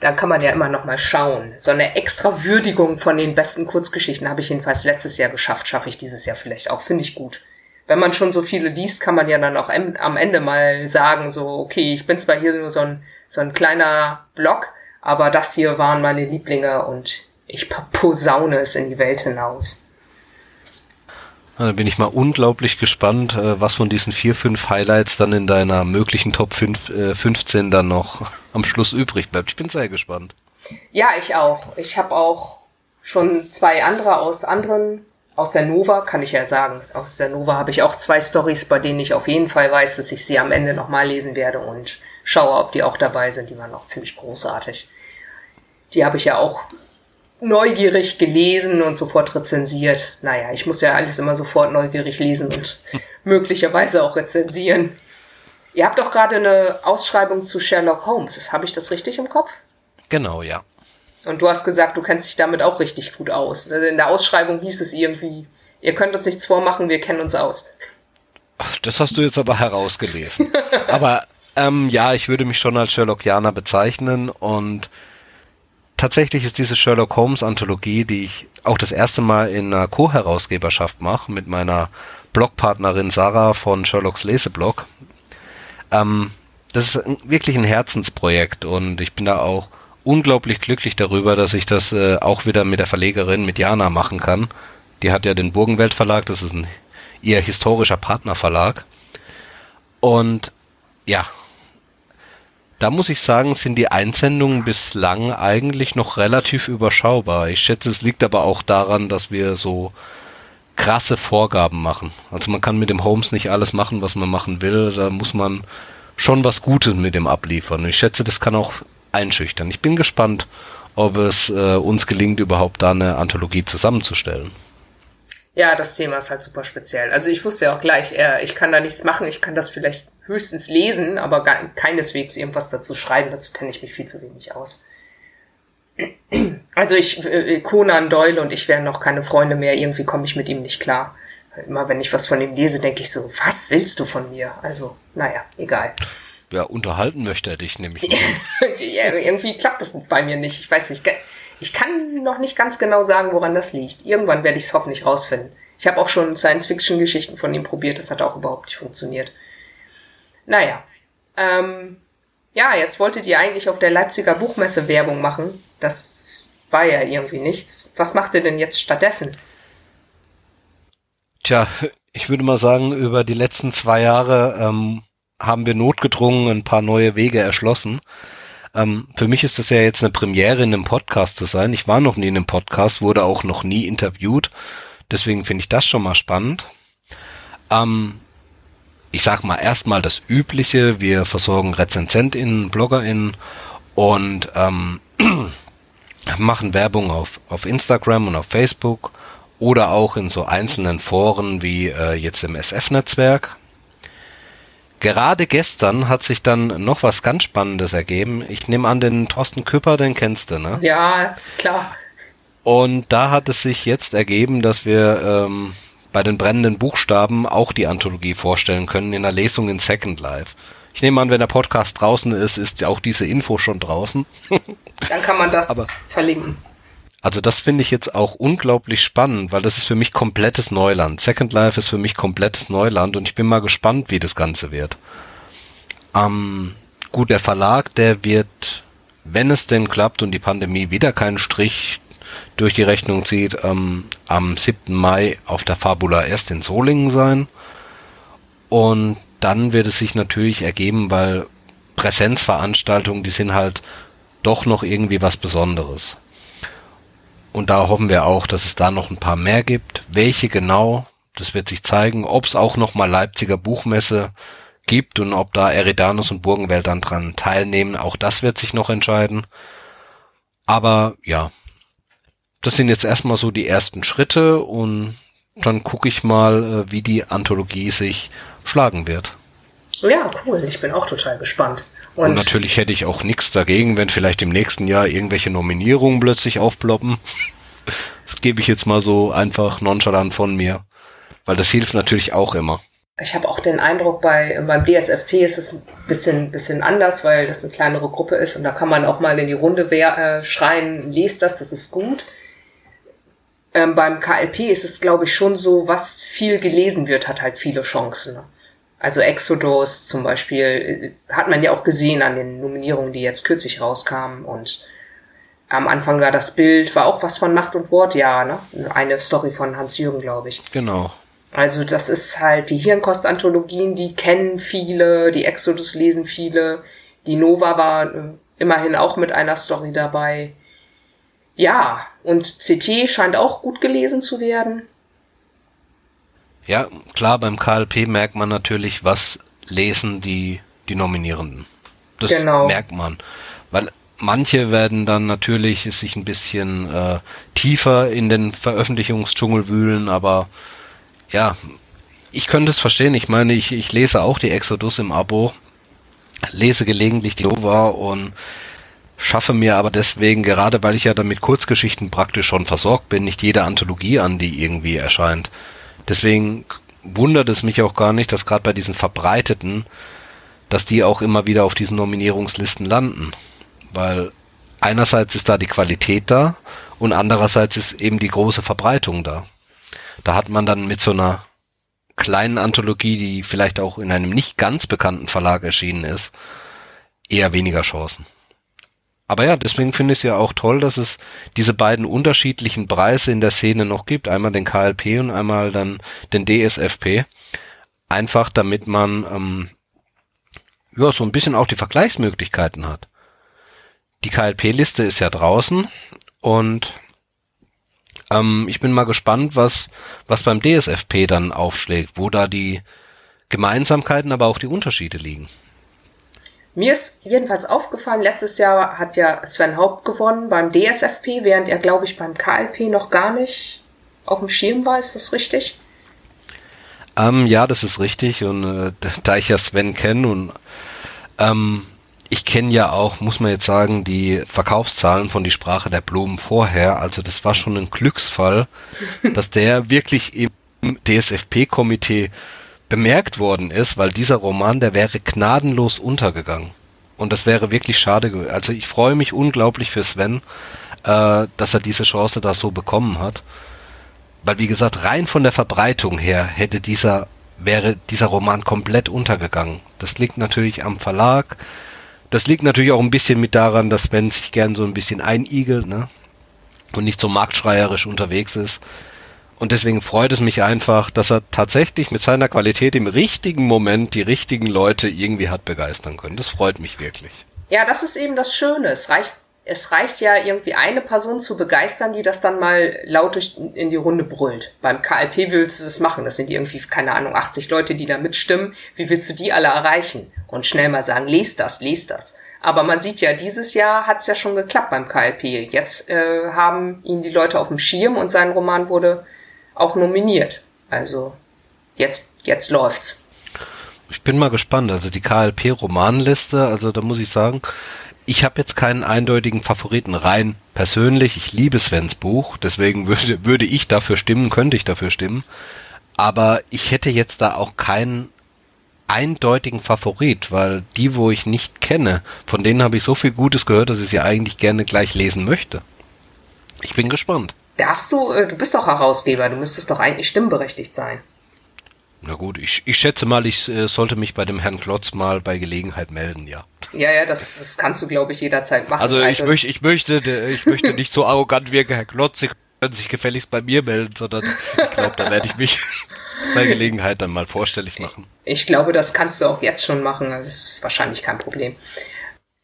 da kann man ja immer noch mal schauen. So eine extra Würdigung von den besten Kurzgeschichten habe ich jedenfalls letztes Jahr geschafft, schaffe ich dieses Jahr vielleicht auch, finde ich gut. Wenn man schon so viele liest, kann man ja dann auch am Ende mal sagen, so, okay, ich bin zwar hier nur so ein, so ein kleiner Block, aber das hier waren meine Lieblinge und ich posaune es in die Welt hinaus. Da bin ich mal unglaublich gespannt, äh, was von diesen vier, fünf Highlights dann in deiner möglichen Top 5, 15 äh, dann noch am Schluss übrig bleibt. Ich bin sehr gespannt. Ja, ich auch. Ich habe auch schon zwei andere aus anderen, aus der Nova, kann ich ja sagen. Aus der Nova habe ich auch zwei Stories, bei denen ich auf jeden Fall weiß, dass ich sie am Ende nochmal lesen werde und schaue, ob die auch dabei sind. Die waren auch ziemlich großartig. Die habe ich ja auch neugierig gelesen und sofort rezensiert. Naja, ich muss ja alles immer sofort neugierig lesen und möglicherweise auch rezensieren. Ihr habt doch gerade eine Ausschreibung zu Sherlock Holmes. Habe ich das richtig im Kopf? Genau, ja. Und du hast gesagt, du kennst dich damit auch richtig gut aus. In der Ausschreibung hieß es irgendwie, ihr könnt uns nichts vormachen, wir kennen uns aus. Das hast du jetzt aber herausgelesen. aber ähm, ja, ich würde mich schon als Sherlockianer bezeichnen und tatsächlich ist diese Sherlock Holmes Anthologie, die ich auch das erste Mal in einer Co-Herausgeberschaft mache mit meiner Blogpartnerin Sarah von Sherlocks Leseblog. Ähm, das ist wirklich ein Herzensprojekt und ich bin da auch unglaublich glücklich darüber, dass ich das äh, auch wieder mit der Verlegerin, mit Jana machen kann. Die hat ja den Burgenwelt Verlag, das ist ein ihr historischer Partnerverlag. Und ja, da muss ich sagen, sind die Einsendungen bislang eigentlich noch relativ überschaubar. Ich schätze, es liegt aber auch daran, dass wir so krasse Vorgaben machen. Also man kann mit dem Holmes nicht alles machen, was man machen will. Da muss man schon was Gutes mit dem abliefern. Ich schätze, das kann auch einschüchtern. Ich bin gespannt, ob es äh, uns gelingt, überhaupt da eine Anthologie zusammenzustellen. Ja, das Thema ist halt super speziell. Also ich wusste ja auch gleich, äh, ich kann da nichts machen, ich kann das vielleicht höchstens lesen, aber gar, keineswegs irgendwas dazu schreiben, dazu kenne ich mich viel zu wenig aus. Also ich, äh, Conan Doyle und ich wären noch keine Freunde mehr, irgendwie komme ich mit ihm nicht klar. Immer wenn ich was von ihm lese, denke ich so, was willst du von mir? Also, naja, egal. Ja, unterhalten möchte er dich nämlich. ja, irgendwie klappt das bei mir nicht. Ich weiß nicht. Ich kann noch nicht ganz genau sagen, woran das liegt. Irgendwann werde ich es hoffentlich rausfinden. Ich habe auch schon Science-Fiction-Geschichten von ihm probiert, das hat auch überhaupt nicht funktioniert. Naja. Ähm, ja, jetzt wolltet ihr eigentlich auf der Leipziger Buchmesse Werbung machen. Das war ja irgendwie nichts. Was macht ihr denn jetzt stattdessen? Tja, ich würde mal sagen, über die letzten zwei Jahre ähm, haben wir notgedrungen ein paar neue Wege erschlossen. Ähm, für mich ist es ja jetzt eine Premiere, in einem Podcast zu sein. Ich war noch nie in einem Podcast, wurde auch noch nie interviewt. Deswegen finde ich das schon mal spannend. Ähm, ich sag mal erstmal das Übliche. Wir versorgen RezensentInnen, BloggerInnen und ähm, machen Werbung auf, auf Instagram und auf Facebook oder auch in so einzelnen Foren wie äh, jetzt im SF-Netzwerk. Gerade gestern hat sich dann noch was ganz Spannendes ergeben. Ich nehme an, den Thorsten Küpper, den kennst du, ne? Ja, klar. Und da hat es sich jetzt ergeben, dass wir ähm, bei den brennenden Buchstaben auch die Anthologie vorstellen können in der Lesung in Second Life. Ich nehme an, wenn der Podcast draußen ist, ist auch diese Info schon draußen. Dann kann man das Aber, verlinken. Also das finde ich jetzt auch unglaublich spannend, weil das ist für mich komplettes Neuland. Second Life ist für mich komplettes Neuland und ich bin mal gespannt, wie das Ganze wird. Ähm, gut, der Verlag, der wird, wenn es denn klappt und die Pandemie wieder keinen Strich durch die Rechnung zieht, ähm, am 7. Mai auf der Fabula erst in Solingen sein. Und dann wird es sich natürlich ergeben, weil Präsenzveranstaltungen, die sind halt doch noch irgendwie was Besonderes. Und da hoffen wir auch, dass es da noch ein paar mehr gibt. Welche genau, das wird sich zeigen. Ob es auch noch mal Leipziger Buchmesse gibt und ob da Eridanus und Burgenwelt dann dran teilnehmen, auch das wird sich noch entscheiden. Aber ja, das sind jetzt erstmal so die ersten Schritte und dann gucke ich mal, äh, wie die Anthologie sich schlagen wird. Ja, cool. Ich bin auch total gespannt. Und, und natürlich hätte ich auch nichts dagegen, wenn vielleicht im nächsten Jahr irgendwelche Nominierungen plötzlich aufploppen. Das gebe ich jetzt mal so einfach nonchalant von mir. Weil das hilft natürlich auch immer. Ich habe auch den Eindruck, bei, beim DSFP ist es ein bisschen, bisschen anders, weil das eine kleinere Gruppe ist und da kann man auch mal in die Runde wer, äh, schreien, lest das, das ist gut. Ähm, beim KLP ist es, glaube ich, schon so, was viel gelesen wird, hat halt viele Chancen. Also Exodus zum Beispiel äh, hat man ja auch gesehen an den Nominierungen, die jetzt kürzlich rauskamen. Und am Anfang war das Bild, war auch was von Macht und Wort, ja, ne? Eine Story von Hans-Jürgen, glaube ich. Genau. Also das ist halt die Hirnkost-Anthologien, die kennen viele, die Exodus lesen viele, die Nova war äh, immerhin auch mit einer Story dabei. Ja, und CT scheint auch gut gelesen zu werden. Ja, klar, beim KLP merkt man natürlich, was lesen die, die Nominierenden. Das genau. merkt man. Weil manche werden dann natürlich sich ein bisschen äh, tiefer in den Veröffentlichungsdschungel wühlen, aber ja, ich könnte es verstehen. Ich meine, ich, ich lese auch die Exodus im Abo, lese gelegentlich die Nova und schaffe mir aber deswegen, gerade weil ich ja damit Kurzgeschichten praktisch schon versorgt bin, nicht jede Anthologie an, die irgendwie erscheint. Deswegen wundert es mich auch gar nicht, dass gerade bei diesen verbreiteten, dass die auch immer wieder auf diesen Nominierungslisten landen. Weil einerseits ist da die Qualität da und andererseits ist eben die große Verbreitung da. Da hat man dann mit so einer kleinen Anthologie, die vielleicht auch in einem nicht ganz bekannten Verlag erschienen ist, eher weniger Chancen. Aber ja, deswegen finde ich es ja auch toll, dass es diese beiden unterschiedlichen Preise in der Szene noch gibt. Einmal den KLP und einmal dann den DSFP. Einfach damit man ähm, ja so ein bisschen auch die Vergleichsmöglichkeiten hat. Die KLP-Liste ist ja draußen und ähm, ich bin mal gespannt, was, was beim DSFP dann aufschlägt, wo da die Gemeinsamkeiten, aber auch die Unterschiede liegen. Mir ist jedenfalls aufgefallen, letztes Jahr hat ja Sven Haupt gewonnen beim DSFP, während er, glaube ich, beim KLP noch gar nicht auf dem Schirm war. Ist das richtig? Ähm, ja, das ist richtig. Und äh, da ich ja Sven kenne und ähm, ich kenne ja auch, muss man jetzt sagen, die Verkaufszahlen von die Sprache der Blumen vorher. Also das war schon ein Glücksfall, dass der wirklich im DSFP-Komitee bemerkt worden ist, weil dieser Roman, der wäre gnadenlos untergegangen. Und das wäre wirklich schade. Also ich freue mich unglaublich für Sven, äh, dass er diese Chance da so bekommen hat. Weil wie gesagt, rein von der Verbreitung her hätte dieser, wäre dieser Roman komplett untergegangen. Das liegt natürlich am Verlag. Das liegt natürlich auch ein bisschen mit daran, dass Sven sich gern so ein bisschen einigelt, ne? Und nicht so marktschreierisch unterwegs ist. Und deswegen freut es mich einfach, dass er tatsächlich mit seiner Qualität im richtigen Moment die richtigen Leute irgendwie hat begeistern können. Das freut mich wirklich. Ja, das ist eben das Schöne. Es reicht, es reicht ja irgendwie eine Person zu begeistern, die das dann mal laut durch, in die Runde brüllt. Beim KLP willst du das machen. Das sind irgendwie, keine Ahnung, 80 Leute, die da mitstimmen. Wie willst du die alle erreichen? Und schnell mal sagen, lest das, lest das. Aber man sieht ja, dieses Jahr hat es ja schon geklappt beim KLP. Jetzt äh, haben ihn die Leute auf dem Schirm und sein Roman wurde auch nominiert. Also jetzt, jetzt läuft's. Ich bin mal gespannt. Also die KLP-Romanliste, also da muss ich sagen, ich habe jetzt keinen eindeutigen Favoriten rein persönlich. Ich liebe Svens Buch, deswegen würde, würde ich dafür stimmen, könnte ich dafür stimmen. Aber ich hätte jetzt da auch keinen eindeutigen Favorit, weil die, wo ich nicht kenne, von denen habe ich so viel Gutes gehört, dass ich sie eigentlich gerne gleich lesen möchte. Ich bin gespannt. Darfst du, äh, du bist doch Herausgeber, du müsstest doch eigentlich stimmberechtigt sein. Na gut, ich, ich schätze mal, ich äh, sollte mich bei dem Herrn Klotz mal bei Gelegenheit melden, ja. Ja, ja, das, das kannst du, glaube ich, jederzeit machen. Also, ich, also möchte, ich, möchte, ich möchte nicht so arrogant wirken, Herr Klotz, Sie können sich gefälligst bei mir melden, sondern ich glaube, da werde ich mich bei Gelegenheit dann mal vorstellig machen. Ich glaube, das kannst du auch jetzt schon machen. Das ist wahrscheinlich kein Problem.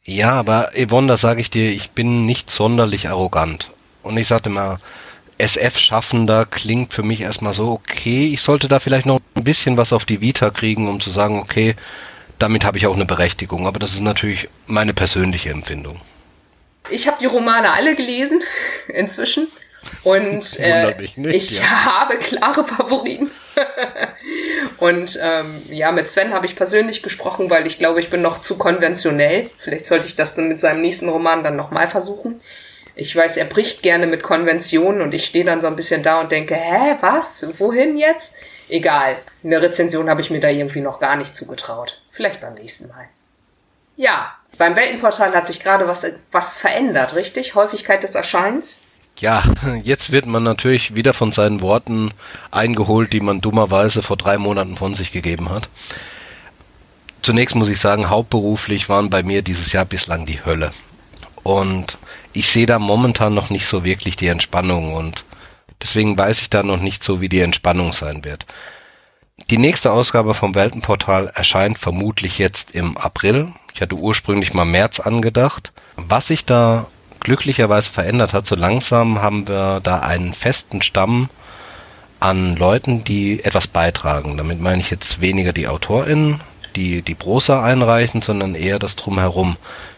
Ja, aber Yvonne, da sage ich dir, ich bin nicht sonderlich arrogant. Und ich sagte mal, SF-Schaffender klingt für mich erstmal so, okay, ich sollte da vielleicht noch ein bisschen was auf die Vita kriegen, um zu sagen, okay, damit habe ich auch eine Berechtigung. Aber das ist natürlich meine persönliche Empfindung. Ich habe die Romane alle gelesen, inzwischen. Und äh, nicht, ich ja. habe klare Favoriten. und ähm, ja, mit Sven habe ich persönlich gesprochen, weil ich glaube, ich bin noch zu konventionell. Vielleicht sollte ich das dann mit seinem nächsten Roman dann nochmal versuchen. Ich weiß, er bricht gerne mit Konventionen und ich stehe dann so ein bisschen da und denke, hä, was? Wohin jetzt? Egal. In der Rezension habe ich mir da irgendwie noch gar nicht zugetraut. Vielleicht beim nächsten Mal. Ja, beim Weltenportal hat sich gerade was, was verändert, richtig? Häufigkeit des Erscheins? Ja, jetzt wird man natürlich wieder von seinen Worten eingeholt, die man dummerweise vor drei Monaten von sich gegeben hat. Zunächst muss ich sagen, hauptberuflich waren bei mir dieses Jahr bislang die Hölle. Und ich sehe da momentan noch nicht so wirklich die Entspannung und deswegen weiß ich da noch nicht so, wie die Entspannung sein wird. Die nächste Ausgabe vom Weltenportal erscheint vermutlich jetzt im April. Ich hatte ursprünglich mal März angedacht. Was sich da glücklicherweise verändert hat. So langsam haben wir da einen festen Stamm an Leuten, die etwas beitragen. Damit meine ich jetzt weniger die AutorInnen, die die Prosa einreichen, sondern eher das Drumherum.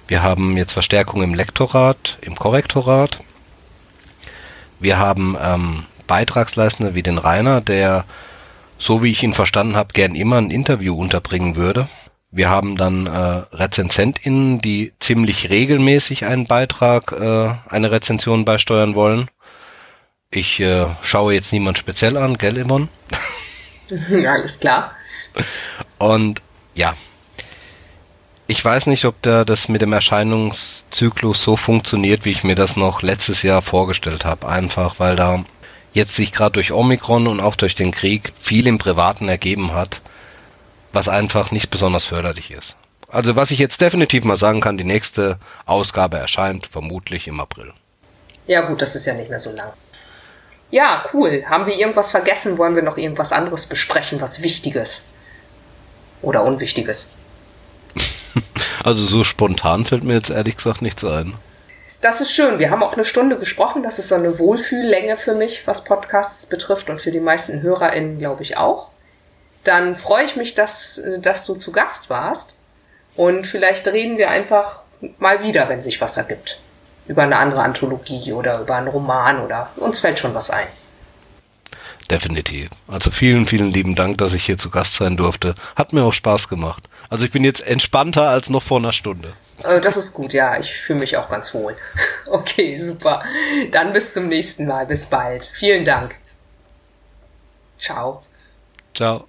Wir haben jetzt Verstärkung im Lektorat, im Korrektorat. Wir haben ähm, Beitragsleistende wie den Rainer, der, so wie ich ihn verstanden habe, gern immer ein Interview unterbringen würde. Wir haben dann äh, RezensentInnen, die ziemlich regelmäßig einen Beitrag, äh, eine Rezension beisteuern wollen. Ich äh, schaue jetzt niemand speziell an, gell, Yvonne? Alles klar. Und ja, ich weiß nicht, ob da das mit dem Erscheinungszyklus so funktioniert, wie ich mir das noch letztes Jahr vorgestellt habe. Einfach, weil da jetzt sich gerade durch Omikron und auch durch den Krieg viel im Privaten ergeben hat, was einfach nicht besonders förderlich ist. Also was ich jetzt definitiv mal sagen kann, die nächste Ausgabe erscheint vermutlich im April. Ja gut, das ist ja nicht mehr so lang. Ja, cool. Haben wir irgendwas vergessen? Wollen wir noch irgendwas anderes besprechen, was Wichtiges oder Unwichtiges? also so spontan fällt mir jetzt ehrlich gesagt nichts ein. Das ist schön. Wir haben auch eine Stunde gesprochen. Das ist so eine Wohlfühllänge für mich, was Podcasts betrifft und für die meisten HörerInnen, glaube ich, auch dann freue ich mich, dass, dass du zu Gast warst. Und vielleicht reden wir einfach mal wieder, wenn sich was ergibt. Über eine andere Anthologie oder über einen Roman oder uns fällt schon was ein. Definitiv. Also vielen, vielen lieben Dank, dass ich hier zu Gast sein durfte. Hat mir auch Spaß gemacht. Also ich bin jetzt entspannter als noch vor einer Stunde. Äh, das ist gut, ja. Ich fühle mich auch ganz wohl. Okay, super. Dann bis zum nächsten Mal. Bis bald. Vielen Dank. Ciao. Ciao.